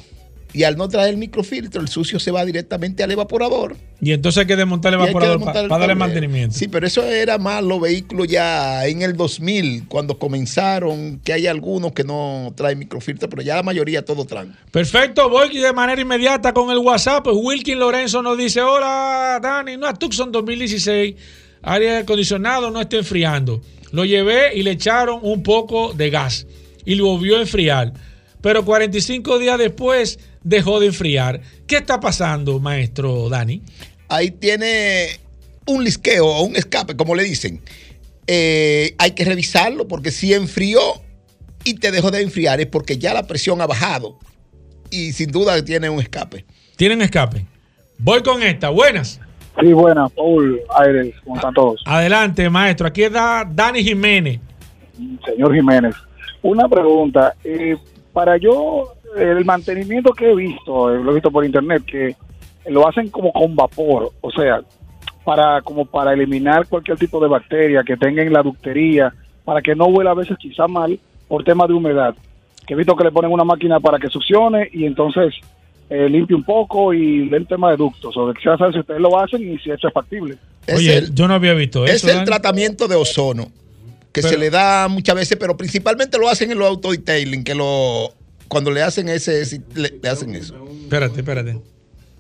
Y al no traer el microfiltro, el sucio se va directamente al evaporador. Y entonces hay que desmontar el evaporador desmontar para darle mantenimiento. Sí, pero eso era más los vehículos ya en el 2000, cuando comenzaron, que hay algunos que no traen microfiltro, pero ya la mayoría todo traen. Perfecto, voy de manera inmediata con el WhatsApp. Wilkin Lorenzo nos dice: Hola, Dani, una Tucson 2016, área de acondicionado no está enfriando. Lo llevé y le echaron un poco de gas y lo volvió a enfriar. Pero 45 días después dejó de enfriar. ¿Qué está pasando, maestro Dani? Ahí tiene un lisqueo o un escape, como le dicen. Eh, hay que revisarlo porque si enfrió y te dejó de enfriar es porque ya la presión ha bajado. Y sin duda tiene un escape. Tienen escape. Voy con esta. Buenas. Sí, buenas, Paul Aires, ¿cómo están todos? Adelante, maestro. Aquí está Dani Jiménez. Señor Jiménez, una pregunta. eh, para yo, el mantenimiento que he visto, eh, lo he visto por internet, que lo hacen como con vapor, o sea, para como para eliminar cualquier tipo de bacteria que tenga en la ductería, para que no huela a veces quizá mal por tema de humedad. Que he visto que le ponen una máquina para que succione y entonces eh, limpie un poco y el tema de ductos. O quisiera saber si ustedes lo hacen y si eso es factible. Es Oye, el- yo no había visto Es eso. el Dani. tratamiento de ozono que Pero- se le da muchas veces, pero principalmente lo hacen en los auto detailing, que lo cuando le hacen ese, ese- le, le hacen eso. Espérate, espérate.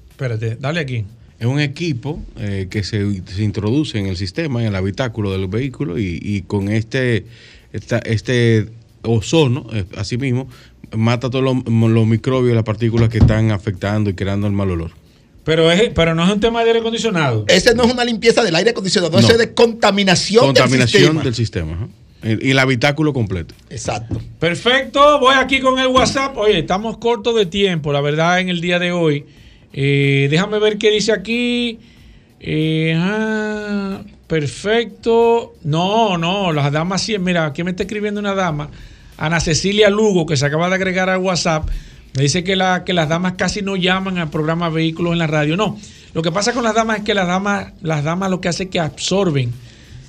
Espérate, dale aquí. Es un equipo eh, que se, se introduce en el sistema, en el habitáculo del vehículo y, y con este, esta- este ozono, eh, así mismo, mata todos los, los microbios y las partículas que están afectando y creando el mal olor. Pero, es, pero no es un tema de aire acondicionado. Ese no es una limpieza del aire acondicionado, No. eso es de contaminación, Contaminación del sistema. del sistema. ajá. Y y el habitáculo completo. Exacto. Perfecto, voy aquí con el WhatsApp. Oye, estamos cortos de tiempo, la verdad, en el día de hoy. Eh, déjame ver qué dice aquí. Eh, ah, perfecto. No, no, las damas sí. Mira, aquí me está escribiendo una dama, Ana Cecilia Lugo, que se acaba de agregar al WhatsApp. Me dice que, la, que las damas casi no llaman al programa Vehículos en la radio. No, lo que pasa con las damas es que las damas, las damas lo que hacen es que absorben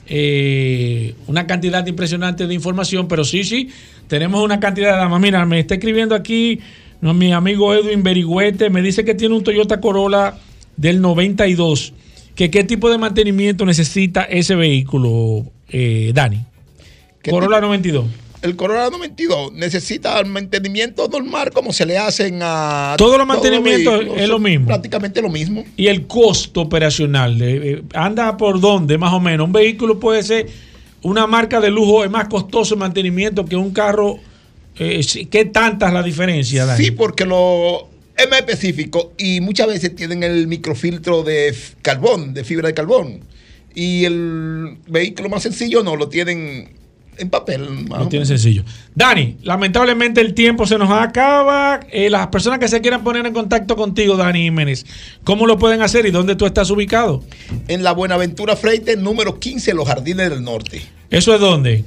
eh, una cantidad impresionante de información, pero sí, sí, tenemos una cantidad de damas. Mira, me está escribiendo aquí no, mi amigo Edwin Berigüete, me dice que tiene un Toyota Corolla del 92, que qué tipo de mantenimiento necesita ese vehículo, eh, Dani. Corolla 92. El Corolla 92 necesita mantenimiento normal como se le hacen a Todos los mantenimientos es lo mismo. Prácticamente lo mismo. Y el costo operacional, eh, anda por dónde más o menos. Un vehículo puede ser una marca de lujo, es más costoso el mantenimiento que un carro. Eh, ¿Qué tanta es la diferencia, Dani? Sí, porque lo es más específico y muchas veces tienen el microfiltro de carbón, de fibra de carbón. Y el vehículo más sencillo no, lo tienen en papel. más No o tiene sencillo. Dani, lamentablemente el tiempo se nos acaba. Eh, las personas que se quieran poner en contacto contigo, Dani Jiménez, ¿cómo lo pueden hacer y dónde tú estás ubicado? En la Buenaventura Freite, número 15, Los Jardines del Norte. ¿Eso es dónde?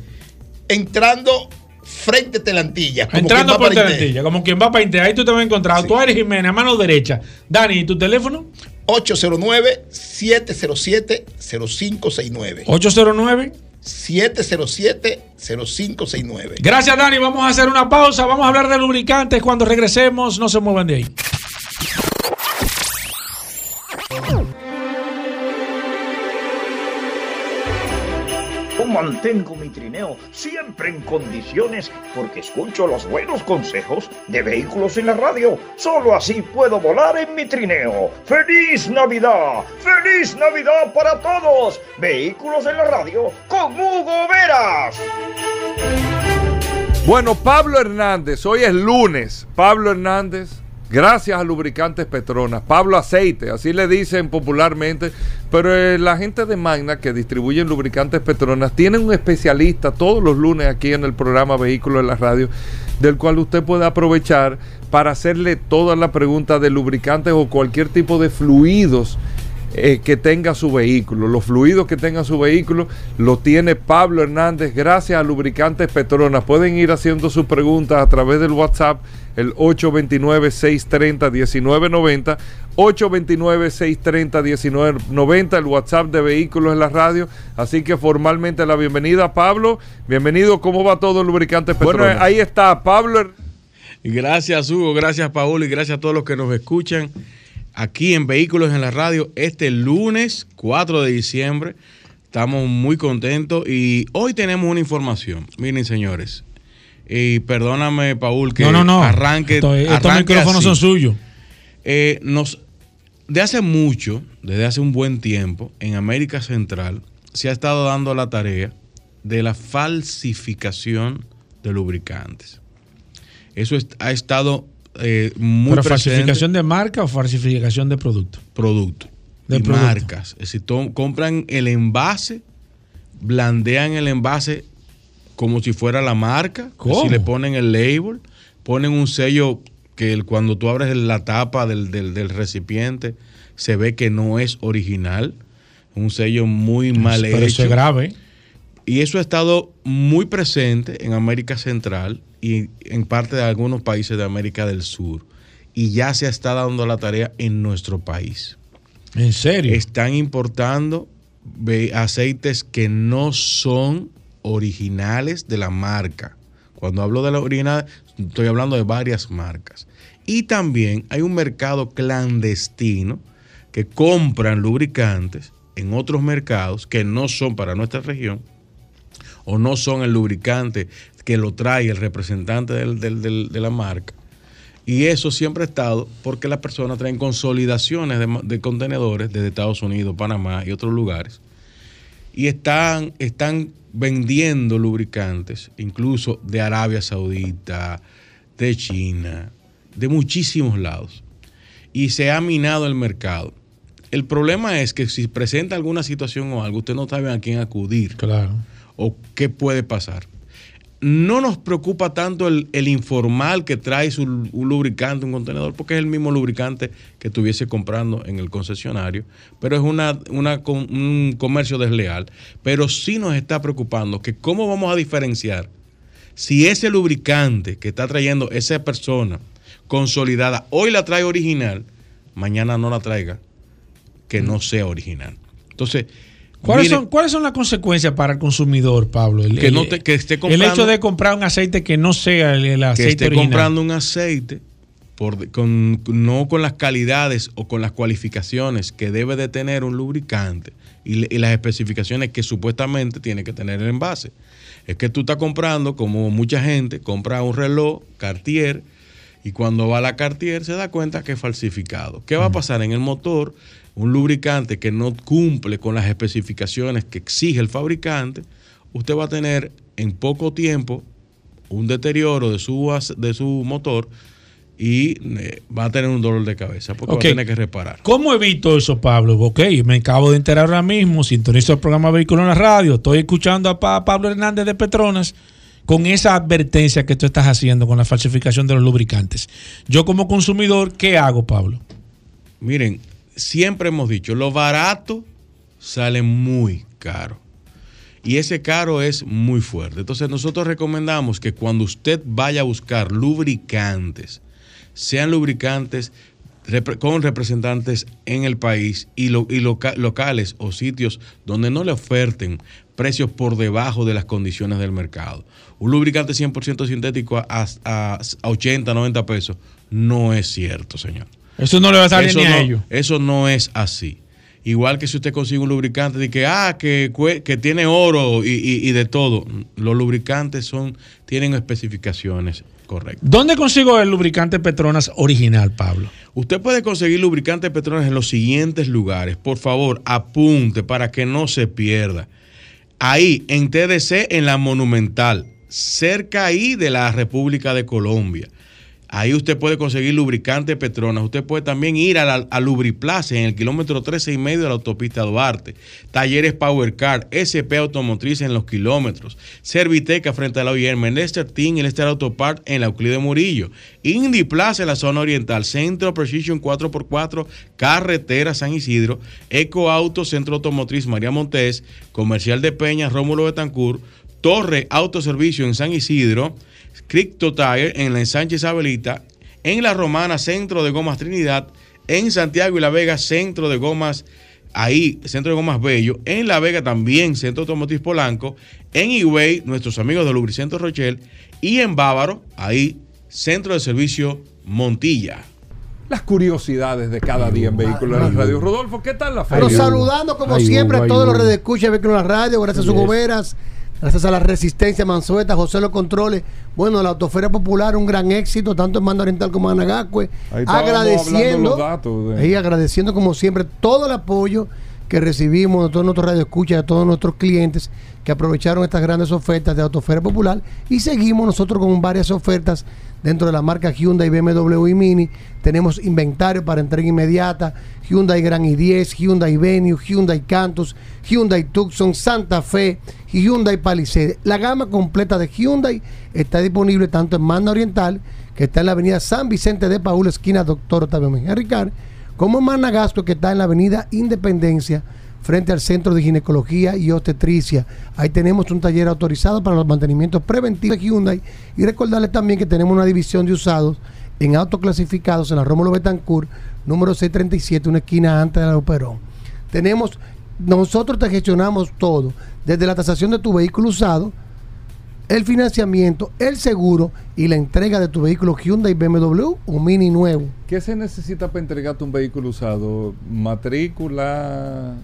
Entrando frente a Telantilla. como Entrando por. Telantilla, como quien va para Inte. Ahí tú te vas a encontrar. Tú eres Jiménez, a mano derecha. Dani, ¿y tu teléfono? 809-707-0569. 809. 707-0569. Gracias, Dani. Vamos a hacer una pausa. Vamos a hablar de lubricantes. Cuando regresemos, no se muevan de ahí. Mantengo mi trineo siempre en condiciones porque escucho los buenos consejos de vehículos en la radio. Solo así puedo volar en mi trineo. ¡Feliz Navidad! ¡Feliz Navidad para todos! Vehículos en la radio con Hugo Veras. Bueno, Pablo Hernández, hoy es lunes. Pablo Hernández, gracias a Lubricantes Petronas. Pablo Aceite, así le dicen popularmente. Pero eh, la gente de Magna que distribuyen lubricantes Petronas tienen un especialista todos los lunes aquí en el programa Vehículos de la Radio, del cual usted puede aprovechar para hacerle todas las preguntas de lubricantes o cualquier tipo de fluidos eh, que tenga su vehículo. Los fluidos que tenga su vehículo lo tiene Pablo Hernández gracias a Lubricantes Petronas. Pueden ir haciendo sus preguntas a través del WhatsApp, el 829-630-1990. 829-630-1990, el WhatsApp de Vehículos en la Radio. Así que formalmente la bienvenida, Pablo. Bienvenido, ¿cómo va todo Lubricantes Petronas? Bueno, ahí está, Pablo. Gracias, Hugo. Gracias, Paul. Y gracias a todos los que nos escuchan aquí en Vehículos en la Radio este lunes 4 de diciembre. Estamos muy contentos y hoy tenemos una información. Miren, señores, y perdóname, Paul, que No, no, no. arranque. Esto- estos micrófonos así. son suyos. Eh, nos, de hace mucho, desde hace un buen tiempo, en América Central se ha estado dando la tarea de la falsificación de lubricantes. Eso es- ha estado eh, muy ¿Pero presente. falsificación de marca o falsificación de producto? producto De y producto. marcas. Es decir, compran el envase, blandean el envase como si fuera la marca. ¿Cómo? Si le ponen el label, ponen un sello que el- cuando tú abres la tapa del, del- del recipiente se ve que no es original. Un sello muy mal Pero hecho. eso es grave. Y eso ha estado muy presente en América Central y en parte de algunos países de América del Sur. Y ya se está dando la tarea en nuestro país. ¿En serio? Están importando aceites que no son originales de la marca. Cuando hablo de la original, estoy hablando de varias marcas. Y también hay un mercado clandestino que compran lubricantes en otros mercados que no son para nuestra región o no son el lubricante que lo trae el representante del- de la marca. Y eso siempre ha estado porque las personas traen consolidaciones de, de contenedores desde Estados Unidos, Panamá y otros lugares. Y están, están vendiendo lubricantes, incluso de Arabia Saudita, de China, de muchísimos lados. Y se ha minado el mercado. El problema es que si presenta alguna situación o algo, usted no sabe a quién acudir. Claro. O qué puede pasar. No nos preocupa tanto el, informal que trae su, un lubricante, un contenedor, porque es el mismo lubricante que estuviese comprando en el concesionario, pero es una, un comercio desleal. Pero sí nos está preocupando que cómo vamos a diferenciar si ese lubricante que está trayendo esa persona consolidada hoy la trae original, mañana no la traiga que no sea original. Entonces, ¿Cuáles mire- son, ¿Cuáles son las consecuencias para el consumidor, Pablo? El, Que el- no te- que esté El comprando- hecho de comprar un aceite que no sea el, el que aceite esté original. comprando un aceite por, con, no con las calidades o con las cualificaciones que debe de tener un lubricante y, le- y las especificaciones que supuestamente tiene que tener el envase. Es que tú estás comprando, como mucha gente, compra un reloj Cartier y cuando va a la Cartier se da cuenta que es falsificado. ¿Qué va a pasar en el motor? Un lubricante que no cumple con las especificaciones que exige el fabricante, usted va a tener en poco tiempo un deterioro de su, de su motor y eh, va a tener un dolor de cabeza porque Ok. va a tener que reparar. ¿Cómo evito eso, Pablo? Ok, me acabo de enterar ahora mismo, sintonizo el programa Vehículo en la radio, estoy escuchando a Pa- Pablo Hernández de Petronas con esa advertencia que tú estás haciendo con la falsificación de los lubricantes. Yo como consumidor, ¿qué hago, Pablo? Miren, siempre hemos dicho, lo barato sale muy caro. Y ese caro es muy fuerte. Entonces nosotros recomendamos que cuando usted vaya a buscar lubricantes, sean lubricantes con representantes en el país y, lo- y loca- locales o sitios donde no le oferten precios por debajo de las condiciones del mercado. Un lubricante 100% sintético a 80, 90 pesos no es cierto, señor. Eso no le va a salir Eso ni a ellos. Eso no es así. Igual que si usted consigue un lubricante de que, ah, que, que tiene oro y, y- y de todo. Los lubricantes son, tienen especificaciones correctas. ¿Dónde consigo el lubricante Petronas original, Pablo? Usted puede conseguir lubricante Petronas en los siguientes lugares. Por favor, apunte para que no se pierda. Ahí, en TDC, en la Monumental. cerca ahí de la República de Colombia. Ahí usted puede conseguir lubricante Petronas. Usted puede también ir a, la, a Lubriplaza en el kilómetro 13 y medio de la autopista Duarte. Talleres Power Car, SP Automotriz en los kilómetros. Serviteca frente a la OIM. Lester Team y Lester Autopart en la Euclide Murillo. Indy Plaza en la zona oriental. Centro Precision 4x4, Carretera San Isidro. Eco Auto, Centro Automotriz María Montés. Comercial de Peña, Rómulo Betancourt. Torre Autoservicio en San Isidro. Cricto Tire en la ensanche Isabelita, en La Romana, Centro de Gomas Trinidad, en Santiago y La Vega, Centro de Gomas, ahí, Centro de Gomas Bello, en La Vega también, Centro Automotriz Polanco, en Higüey, nuestros amigos de Lubricento Rochelle, y en Bávaro, ahí, Centro de Servicio Montilla. Las curiosidades de cada día en Vehículos en la Radio. Rodolfo, ¿qué tal la feria? Pero saludando como Ay, siempre a ay, todos los redescuchas de Vehículos en la Radio, gracias a sus Yes. goberas, gracias a la Resistencia Mansueta, José Los Controles, bueno, la Autoferia Popular, un gran éxito, tanto en Mando Oriental como en Anagacue, agradeciendo, los datos de- ahí agradeciendo como siempre todo el apoyo que recibimos de todos nuestros radioescuchas, de todos nuestros clientes que aprovecharon estas grandes ofertas de Autoferia Popular y seguimos nosotros con varias ofertas dentro de la marca Hyundai, BMW y Mini. Tenemos inventario para entrega inmediata, Hyundai Grand i10, Hyundai Venue, Hyundai Cantus, Hyundai Tucson, Santa Fe, Hyundai Palisade. La gama completa de Hyundai está disponible tanto en Manda Oriental, que está en la avenida San Vicente de Paúl, esquina Doctor Octavio Mejía Ricard, como Managasco, que está en la avenida Independencia, frente al Centro de Ginecología y Obstetricia. Ahí tenemos un taller autorizado para los mantenimientos preventivos de Hyundai. Y recordarles también que tenemos una división de usados en autos clasificados en la Rómulo Betancourt, número 637, una esquina antes de la Operón. Tenemos, nosotros te gestionamos todo, desde la tasación de tu vehículo usado, el financiamiento, el seguro y la entrega de tu vehículo Hyundai, BMW o Mini nuevo. ¿Qué se necesita para entregarte un vehículo usado? Matrícula.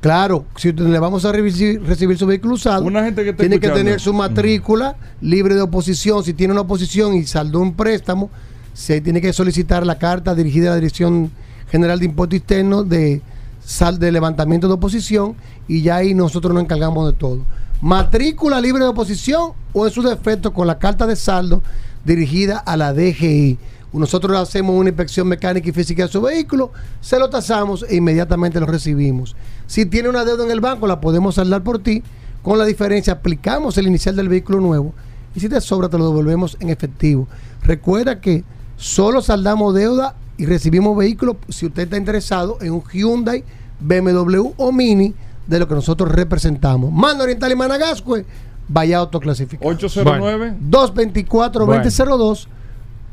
Claro, si le vamos a recibir, recibir su vehículo usado, Una gente que tiene que tener su matrícula libre de oposición. Si tiene una oposición y saldó un préstamo, se tiene que solicitar la carta dirigida a la Dirección General de Impuestos Internos de, sal, de levantamiento de oposición y ya ahí nosotros nos encargamos de todo. Matrícula libre de oposición o en su defecto con la carta de saldo dirigida a la DGI. Nosotros hacemos una inspección mecánica y física de su vehículo, se lo tasamos e inmediatamente lo recibimos. Si tiene una deuda en el banco, la podemos saldar por ti. Con la diferencia, aplicamos el inicial del vehículo nuevo y si te sobra, te lo devolvemos en efectivo. Recuerda que solo saldamos deuda y recibimos vehículos si usted está interesado en un Hyundai, BMW o Mini de lo que nosotros representamos. Mano Oriental y Managascue, vaya autoclasificado. 809. 224-2002,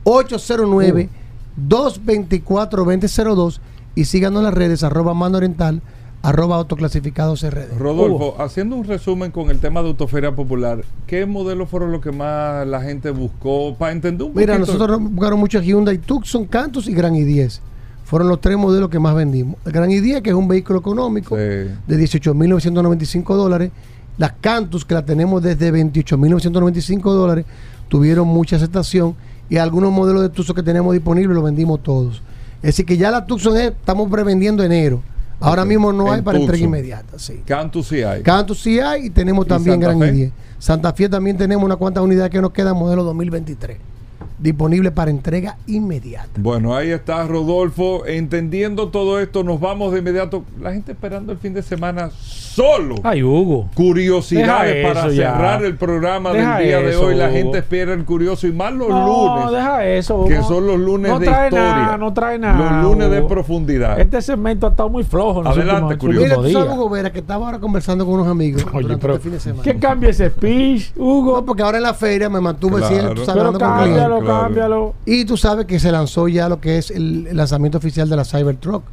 809-224-2002 y síganos en las redes arroba mano oriental, arroba autoclasificados RD. Rodolfo, haciendo un resumen con el tema de Autoferia Popular, ¿qué modelos fueron los que más la gente buscó para entender un Mira, poquito? nosotros buscaron mucho Hyundai Tucson, Cantus y Gran i10. Fueron los tres modelos que más vendimos. El Gran i10, que es un vehículo económico de 18.995 dólares. Las Cantus, que la tenemos desde 28.995 dólares, tuvieron mucha aceptación. Y algunos modelos de Tucson que tenemos disponibles los vendimos todos. Es decir, que ya la Tucson es- estamos prevendiendo enero. Ahora mismo no hay para entrega inmediata. Sí. Cantus sí hay. Cantus sí hay y tenemos ¿Y también Santa Gran Fe? i10. Santa Fe también tenemos unas cuantas unidades que nos quedan, modelo 2023. Disponible para entrega inmediata. Bueno, ahí está Rodolfo. Entendiendo todo esto, nos vamos de inmediato. La gente esperando el fin de semana solo. Ay, Hugo. Curiosidades Deja para ya. cerrar el programa Deja del día de hoy. La Hugo. gente espera el curioso y más los No, lunes. deja eso. Que Hugo. son los lunes no de trae historia. Nada, no trae nada. Los lunes de profundidad. Este segmento ha estado muy flojo. Adelante, curioso. Mira, sabes. Hugo Vera, que estaba ahora conversando con unos amigos Oye, durante pero este fin de semana. ¿qué cambia ese speech, Hugo? No, porque ahora en la feria me mantuve Claro. siempre, tú sabes, Pero hablando con cámbialo. Y tú sabes que se lanzó ya lo que es el, lanzamiento oficial de la Cybertruck.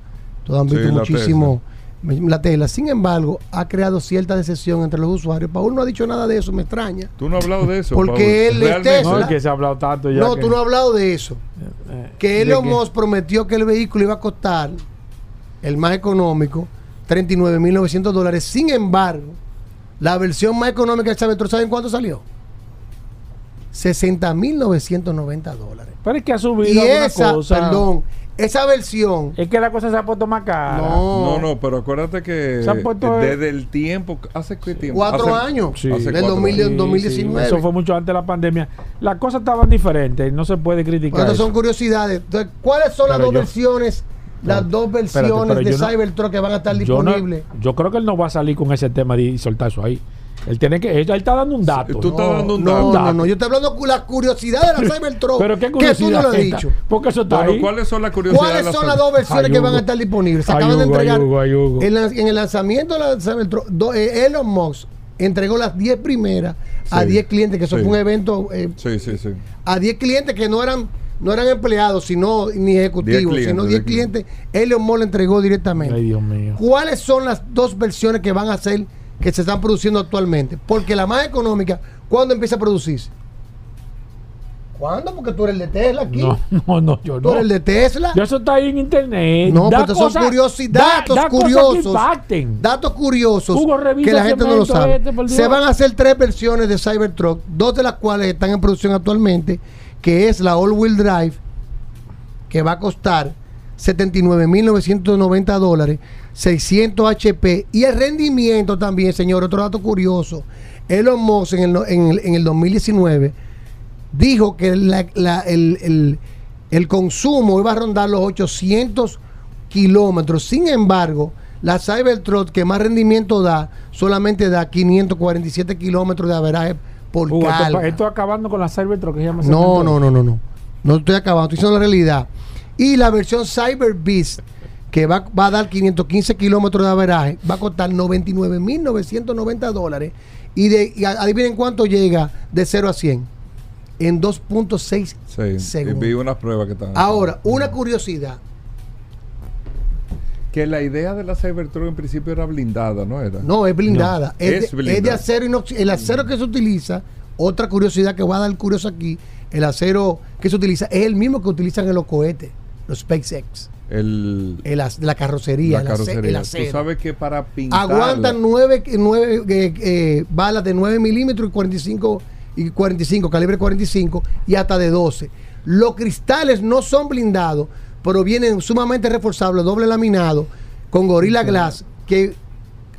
Todos han Sí, visto la muchísimo la tela. Sin embargo, ha creado cierta decepción entre los usuarios. Paul no ha dicho nada de eso, me extraña. Tú no has hablado de eso. Porque Paul. él es. Tesla. No, es que se ha hablado tanto ya. No, que- tú no has hablado de eso. eh, Que ¿de Elon? Musk prometió que el vehículo iba a costar el más económico, 39.900 dólares. Sin embargo, la versión más económica del Cybertruck, ¿saben cuánto salió? 60.990 dólares. Pero es que ha subido Y esa, cosa. perdón, esa versión Es que la cosa se ha puesto más cara. No, no, pero acuérdate que Se han puesto- desde el tiempo, ¿hace qué tiempo? Cuatro Hace- años. hace Del cuatro 2000 años. 2019. Eso fue mucho antes de la pandemia. Las cosas estaban diferentes. No se puede criticar. Eso. son curiosidades. Entonces, ¿cuáles son las Pero dos yo- versiones? Las dos versiones pero de no- Cybertruck que van a estar yo, no- disponibles. yo creo que él no va a salir con ese tema de- y soltar eso ahí. Él tiene que. Él, él está dando un dato. Tú estás dando un no, dato. no, no, yo estoy hablando con la curiosidad de la Cybertruck. Pero qué que tú curiosidad. no lo has dicho. Porque eso está Bueno, ahí. ¿cuáles son las curiosidades? ¿Cuáles de son las dos versiones que van a estar disponibles? Se acaban de entregar. En, la- en el lanzamiento de la Cybertruck, do- eh, Elon Musk entregó las 10 primeras a Sí, 10 clientes, que eso sí. fue un evento eh, Sí, sí, sí. a 10 clientes que no eran no eran empleados, sino ni ejecutivos, 10 sino clientes, 10 10 clientes. Elon Musk le entregó directamente. Ay, Dios mío. ¿Cuáles son las dos versiones que van a ser que se están produciendo actualmente? Porque la más económica, ¿cuándo empieza a producirse? ¿Cuándo? Porque tú eres el de Tesla aquí. No, no, no, yo Tú no. eres el de Tesla. Ya eso está ahí en internet. No, Da pero son cosas- curiosi- da- datos da que curiosos. Datos curiosos Hugo, que la gente no lo sabe. este, Se van a hacer tres versiones de Cybertruck, dos de las cuales están en producción actualmente, que es la All Wheel Drive, que va a costar 79.990 dólares, 600 HP y el rendimiento también, señor, otro dato curioso. Elon Musk en el, en el, en el 2019 dijo que la- la- el, el- el consumo iba a rondar los 800 kilómetros. Sin embargo, la Cybertruck que más rendimiento da, solamente da 547 kilómetros de averaje por esto, carga. esto acabando con la Cybertruck que se llama No, no, no, no, no. No estoy acabando, estoy diciendo la realidad. Y la versión Cyber Beast, que va, va a dar 515 kilómetros de averaje, va a costar 99.990 dólares. Y, de, y adivinen cuánto llega de 0 a 100. En 2.6 Sí, y segundos. vi unas pruebas que estaban. Ahora, una curiosidad. Que la idea de la Cybertruck en principio era blindada, ¿no era? No, es blindada. No, es, es de, es de blindada. acero inoxidable. El acero que se utiliza, otra curiosidad que voy a dar curioso aquí, el acero que se utiliza es el mismo que utilizan en los cohetes, los SpaceX. El, El la carrocería, la carrocería. el acero. Tú sabes que para pintar. Aguantan nueve, nueve, eh, eh, balas de 9 milímetros y 45, y 45, calibre 45 y hasta de 12. Los cristales no son blindados, pero vienen sumamente reforzables, doble laminado, con Gorilla Glass, que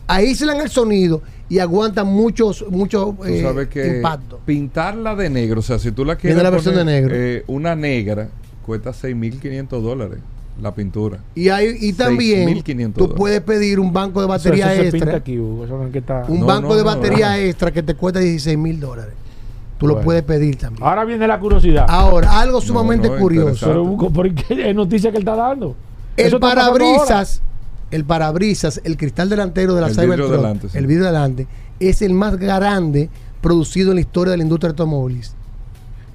aíslan el sonido y aguantan muchos, muchos eh, impactos. pintarla de negro, o sea, si tú la quieres. la versión poner, de negro. eh, una negra cuesta 6.500 dólares la pintura. Y, hay, y también 6.500 tú puedes pedir un banco de Eso- batería eso se pinta extra. aquí, Hugo, eso no es que está- Un No, banco no, de no, batería no. extra que te cuesta 16 mil dólares. Tú lo puedes pedir también. Ahora viene la curiosidad. Ahora, algo sumamente no, curioso. interesante. Pero Hugo, ¿por qué es noticia que él está dando? El Eso parabrisas, el parabrisas, el cristal delantero de la El vidrio Cybertruck, delante, sí. el vidrio delante, es el más grande producido en la historia de la industria automóviles.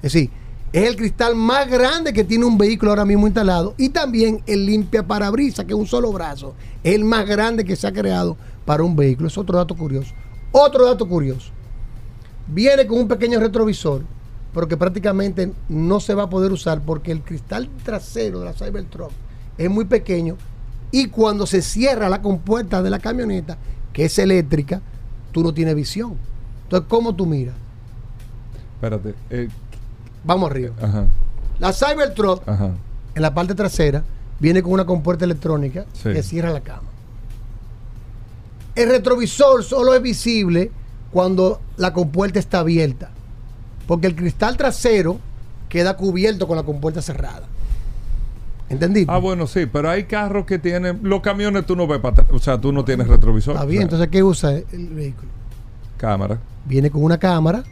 Es decir, es el cristal más grande que tiene un vehículo ahora mismo instalado y también el limpia parabrisas, que es un solo brazo, es el más grande que se ha creado para un vehículo. Es otro dato curioso. Otro dato curioso. Viene con un pequeño retrovisor, pero que prácticamente no se va a poder usar porque el cristal trasero de la Cybertruck es muy pequeño y cuando se cierra la compuerta de la camioneta, que es eléctrica, tú no tienes visión. Entonces, ¿cómo tú miras? Espérate. eh, Vamos arriba. ajá, La Cybertruck, en la parte trasera, viene con una compuerta electrónica Sí. que cierra la cama. El retrovisor solo es visible cuando la compuerta está abierta, porque el cristal trasero queda cubierto con la compuerta cerrada. ¿Entendiste? Ah, bueno, sí, pero hay carros que tienen. Los camiones tú no ves para atrás. O sea, tú no tienes retrovisor. Está bien, O sea, entonces ¿qué usa el vehículo? Cámara. Viene con una cámara,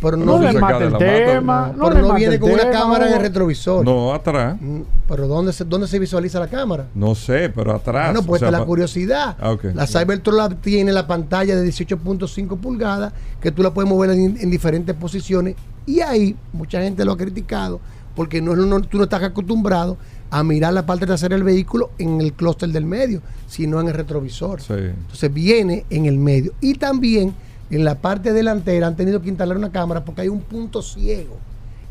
pero no, viene, el tema. no, pero no con una tema, cámara en el retrovisor. No, atrás. Mm, Pero ¿dónde se, ¿dónde se visualiza la cámara? No sé, pero atrás. Bueno, pues o sea, la curiosidad. Ah, ok. La Cybertruck la- tiene la pantalla de 18.5 pulgadas que tú la puedes mover en, en diferentes posiciones y ahí mucha gente lo ha criticado porque no, no- tú no estás acostumbrado a mirar la parte trasera del vehículo en el clúster del medio, sino en el retrovisor. Sí. Entonces viene en el medio. Y también en la parte delantera han tenido que instalar una cámara porque hay un punto ciego.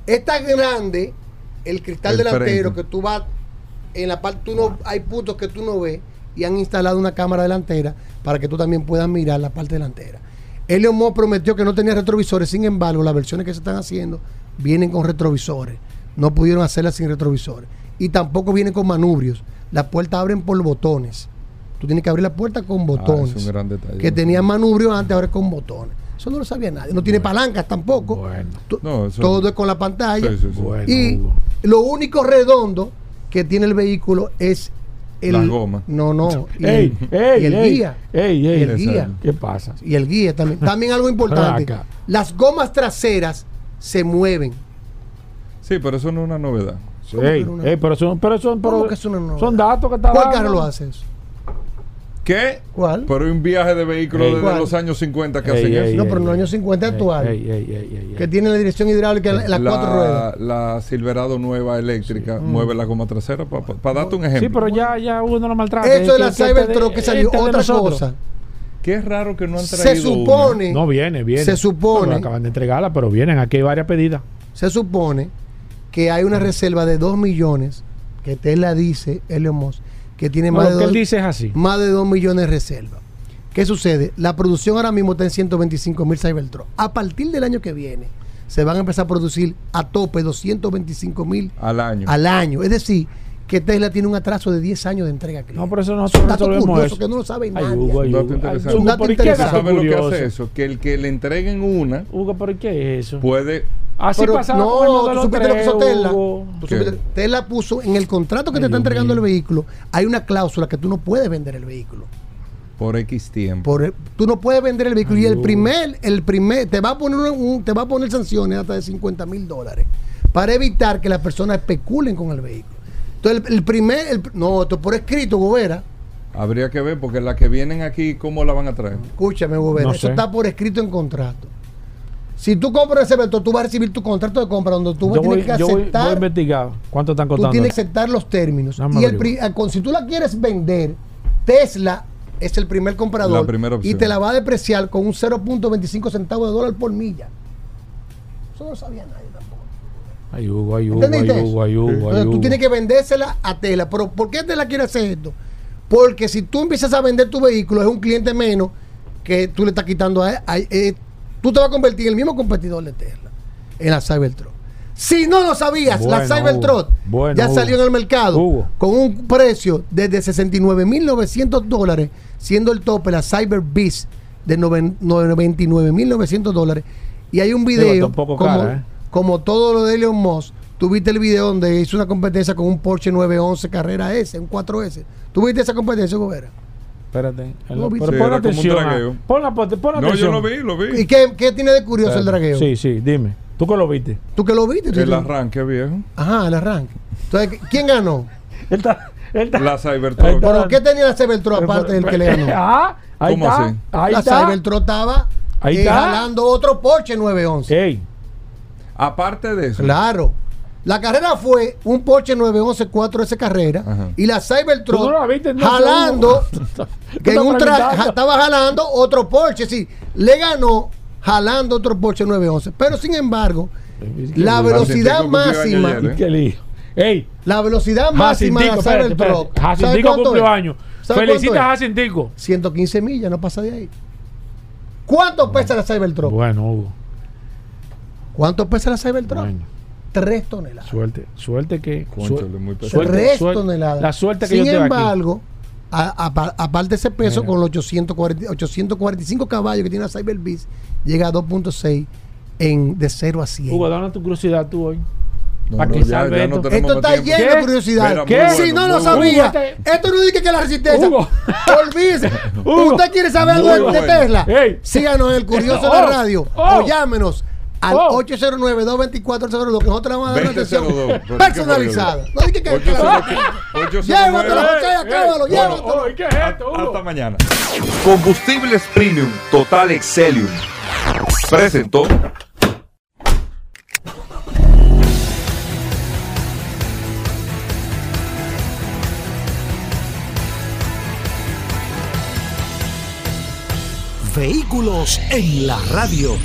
Es tan grande el cristal El delantero frente. que tú vas en la parte, tú no, hay puntos que tú no ves y han instalado una cámara delantera para que tú también puedas mirar la parte delantera. Elon Musk prometió que no tenía retrovisores, sin embargo, las versiones que se están haciendo vienen con retrovisores. No pudieron hacerlas sin retrovisores. Y tampoco vienen con manubrios. Las puertas abren por botones. Tú tienes que abrir la puerta con botones. Ah, es un gran detalle. que tenían manubrios antes, ahora es con botones. Eso no lo sabía nadie. No tiene palancas tampoco. To- No, eso- Todo es con la pantalla. Sí, sí, sí. Bueno, y lo único redondo que tiene el vehículo es el. Las gomas. No, no. Y, Ey, el, ey, y el ey, guía. ey, ey. Y el guía. ¿Qué pasa? Y el guía también. También algo importante. Las gomas traseras se mueven. Sí, pero eso no es una novedad. Ey, ey, pero son, pero son, son datos que está ¿Cuál carro lo hace eso? ¿Qué? ¿Cuál? Pero hay un viaje de vehículos Ey. desde ¿Cuál? los años 50 que Ey, hacen ey, eso. No, pero en los años 50 actual. Ey, ey, ey, ey, ey. Que tiene la dirección hidráulica en, las la, cuatro ruedas. La Silverado nueva eléctrica mueve la goma trasera para darte un ejemplo. Sí, pero ya, ya uno no maltrata. Eso de la Cybertruck que salió. este de Otra cosa. Qué raro que no han Se traído una. supone. No viene, viene. Se supone- No, acaban de entregarla, pero vienen. Aquí hay varias pedidas. Se supone que hay una reserva de 2 millones que Tesla dice, Elon Musk, que tiene No, más, lo de que él dos- dice es así. más de 2 millones de reserva. ¿Qué sucede? La producción ahora mismo está en 125 mil Cybertruck. A partir del año que viene se van a empezar a producir a tope 225 mil Al año. al año. Es decir, que Tesla tiene un atraso de 10 años de entrega. cliente. No, pero eso no Es un dato curioso eso. que no lo sabe Ay, nadie. Hugo, ay, Un dato Hugo. interesante. Ay, dato ¿por qué interesante. dato ¿Sabes lo que hace eso? Que el que le entreguen una Hugo, ¿por qué es eso? puede. Así Pero pasaba no, con el tú supiste lo que 3, hizo Tesla. Hugo. Tesla puso en el contrato que Ay, te está entregando mío. el vehículo, hay una cláusula que tú no puedes vender el vehículo. Por X tiempo. Por el- tú no puedes vender el vehículo Ay, y el Hugo. primer, el primer, te va a poner un- un- te va a poner sanciones hasta de 50 mil dólares para evitar que las personas especulen con el vehículo. Entonces el, el primer, el- no, esto por escrito, Gobera. Habría que ver, porque las que vienen aquí, ¿cómo la van a traer? Escúchame, Gobera, No eso sé. está por escrito en contrato. Si tú compras ese vehículo, tú vas a recibir tu contrato de compra donde tú Yo tienes voy, que yo voy- voy a aceptar investigar cuánto están Tú costando. tienes que aceptar los términos. Y el con- si tú la quieres vender, Tesla es el primer comprador La primera y te la va a depreciar con un 0.25 centavos de dólar por milla. Eso no lo sabía nadie. Ay, Hugo, ay, Hugo, ¿Entendiste ay, eso? Hugo, ay, Hugo, ay, Entonces, tú tienes que vendérsela a Tesla. Pero ¿por qué Tesla quiere hacer esto? Porque si tú empiezas a vender tu vehículo, es un cliente menos que tú le estás quitando a, a- eh, tú te vas a convertir en el mismo competidor de Tesla, en la Cybertruck. Si no lo sabías, la Bueno. Bueno, ya Hugo. salió en el mercado Hugo. con un precio desde 69.900 dólares, siendo el tope la Cyber Beast de noven- 99.900 dólares. Y hay un Digo, video como, cara, ¿eh? Como todo lo de Elon Musk. Tuviste el video donde hizo una competencia con un Porsche 911 Carrera S, un 4S. ¿Tuviste esa competencia, Gobera? Espérate. Lo vi. Pero Sí, pon atención. a- dragueo. Pon, la- pon No, yo lo vi, lo vi. ¿Y qué, qué tiene de curioso el dragueo? Sí, sí, dime. ¿Tú que lo viste? ¿Tú que lo viste? El arranque, viejo. Ajá, el arranque. Entonces, ¿quién ganó? Él está, él está- La Cybertruck. ¿Pero qué tenía la Cybertruck aparte del que le ganó? Ah, ahí ¿Cómo está. así? Ahí la está. Cybertruck estaba Ahí eh, está. jalando otro Porsche 911. Ey, Aparte de eso. Claro. La carrera fue un Porsche 911 4S carrera Ajá. y la Cybertruck ¿Tú no la viste, entonces, jalando que en un estaba jalando otro Porsche, sí, le ganó jalando otro Porsche 911, pero sin embargo, la velocidad máxima, ayer, ¿eh? la velocidad máxima de la. ¿sabe Jacintico cumplió años. ¿Sabe Felicita a? Jacintico. 115 millas, no pasa de ahí. ¿Cuánto pesa la Cybertruck? Bueno, Hugo. ¿Cuánto pesa la Cybertruck? Bueno, Tres toneladas. suerte. Suerte que. Cónchale, su- muy suerte- Tres suerte- toneladas. La suerte que Sin yo embargo, aparte de ese peso, Mira. con los 840 845 caballos que tiene la Cyber Beast, llega a 2.6 en de 0 a 100. Hugo, dame tu curiosidad tú hoy. No, ¿Para no, qué ya- salve ya esto? no Esto está tiempo. lleno ¿Qué? de curiosidad. Muy Si bueno, no lo bueno. sabía, Hugo, esto no dice que la resistencia. Hugo. Olvídese. Hugo. ¿Usted quiere saber algo de, bueno. Tesla? Ey. Síganos en el Curioso de Oh. la Radio Oh. o llámenos al Oh. 809-224-02 que nosotros le vamos a dar una atención 2002, pero personalizada. No dije que... 809. Llévatelo, José, acábalo, llévatelo. oye, ¿qué es esto, Hugo? Hasta mañana. Combustibles Premium Total Excelium. Presentó. Vehículos en la radio.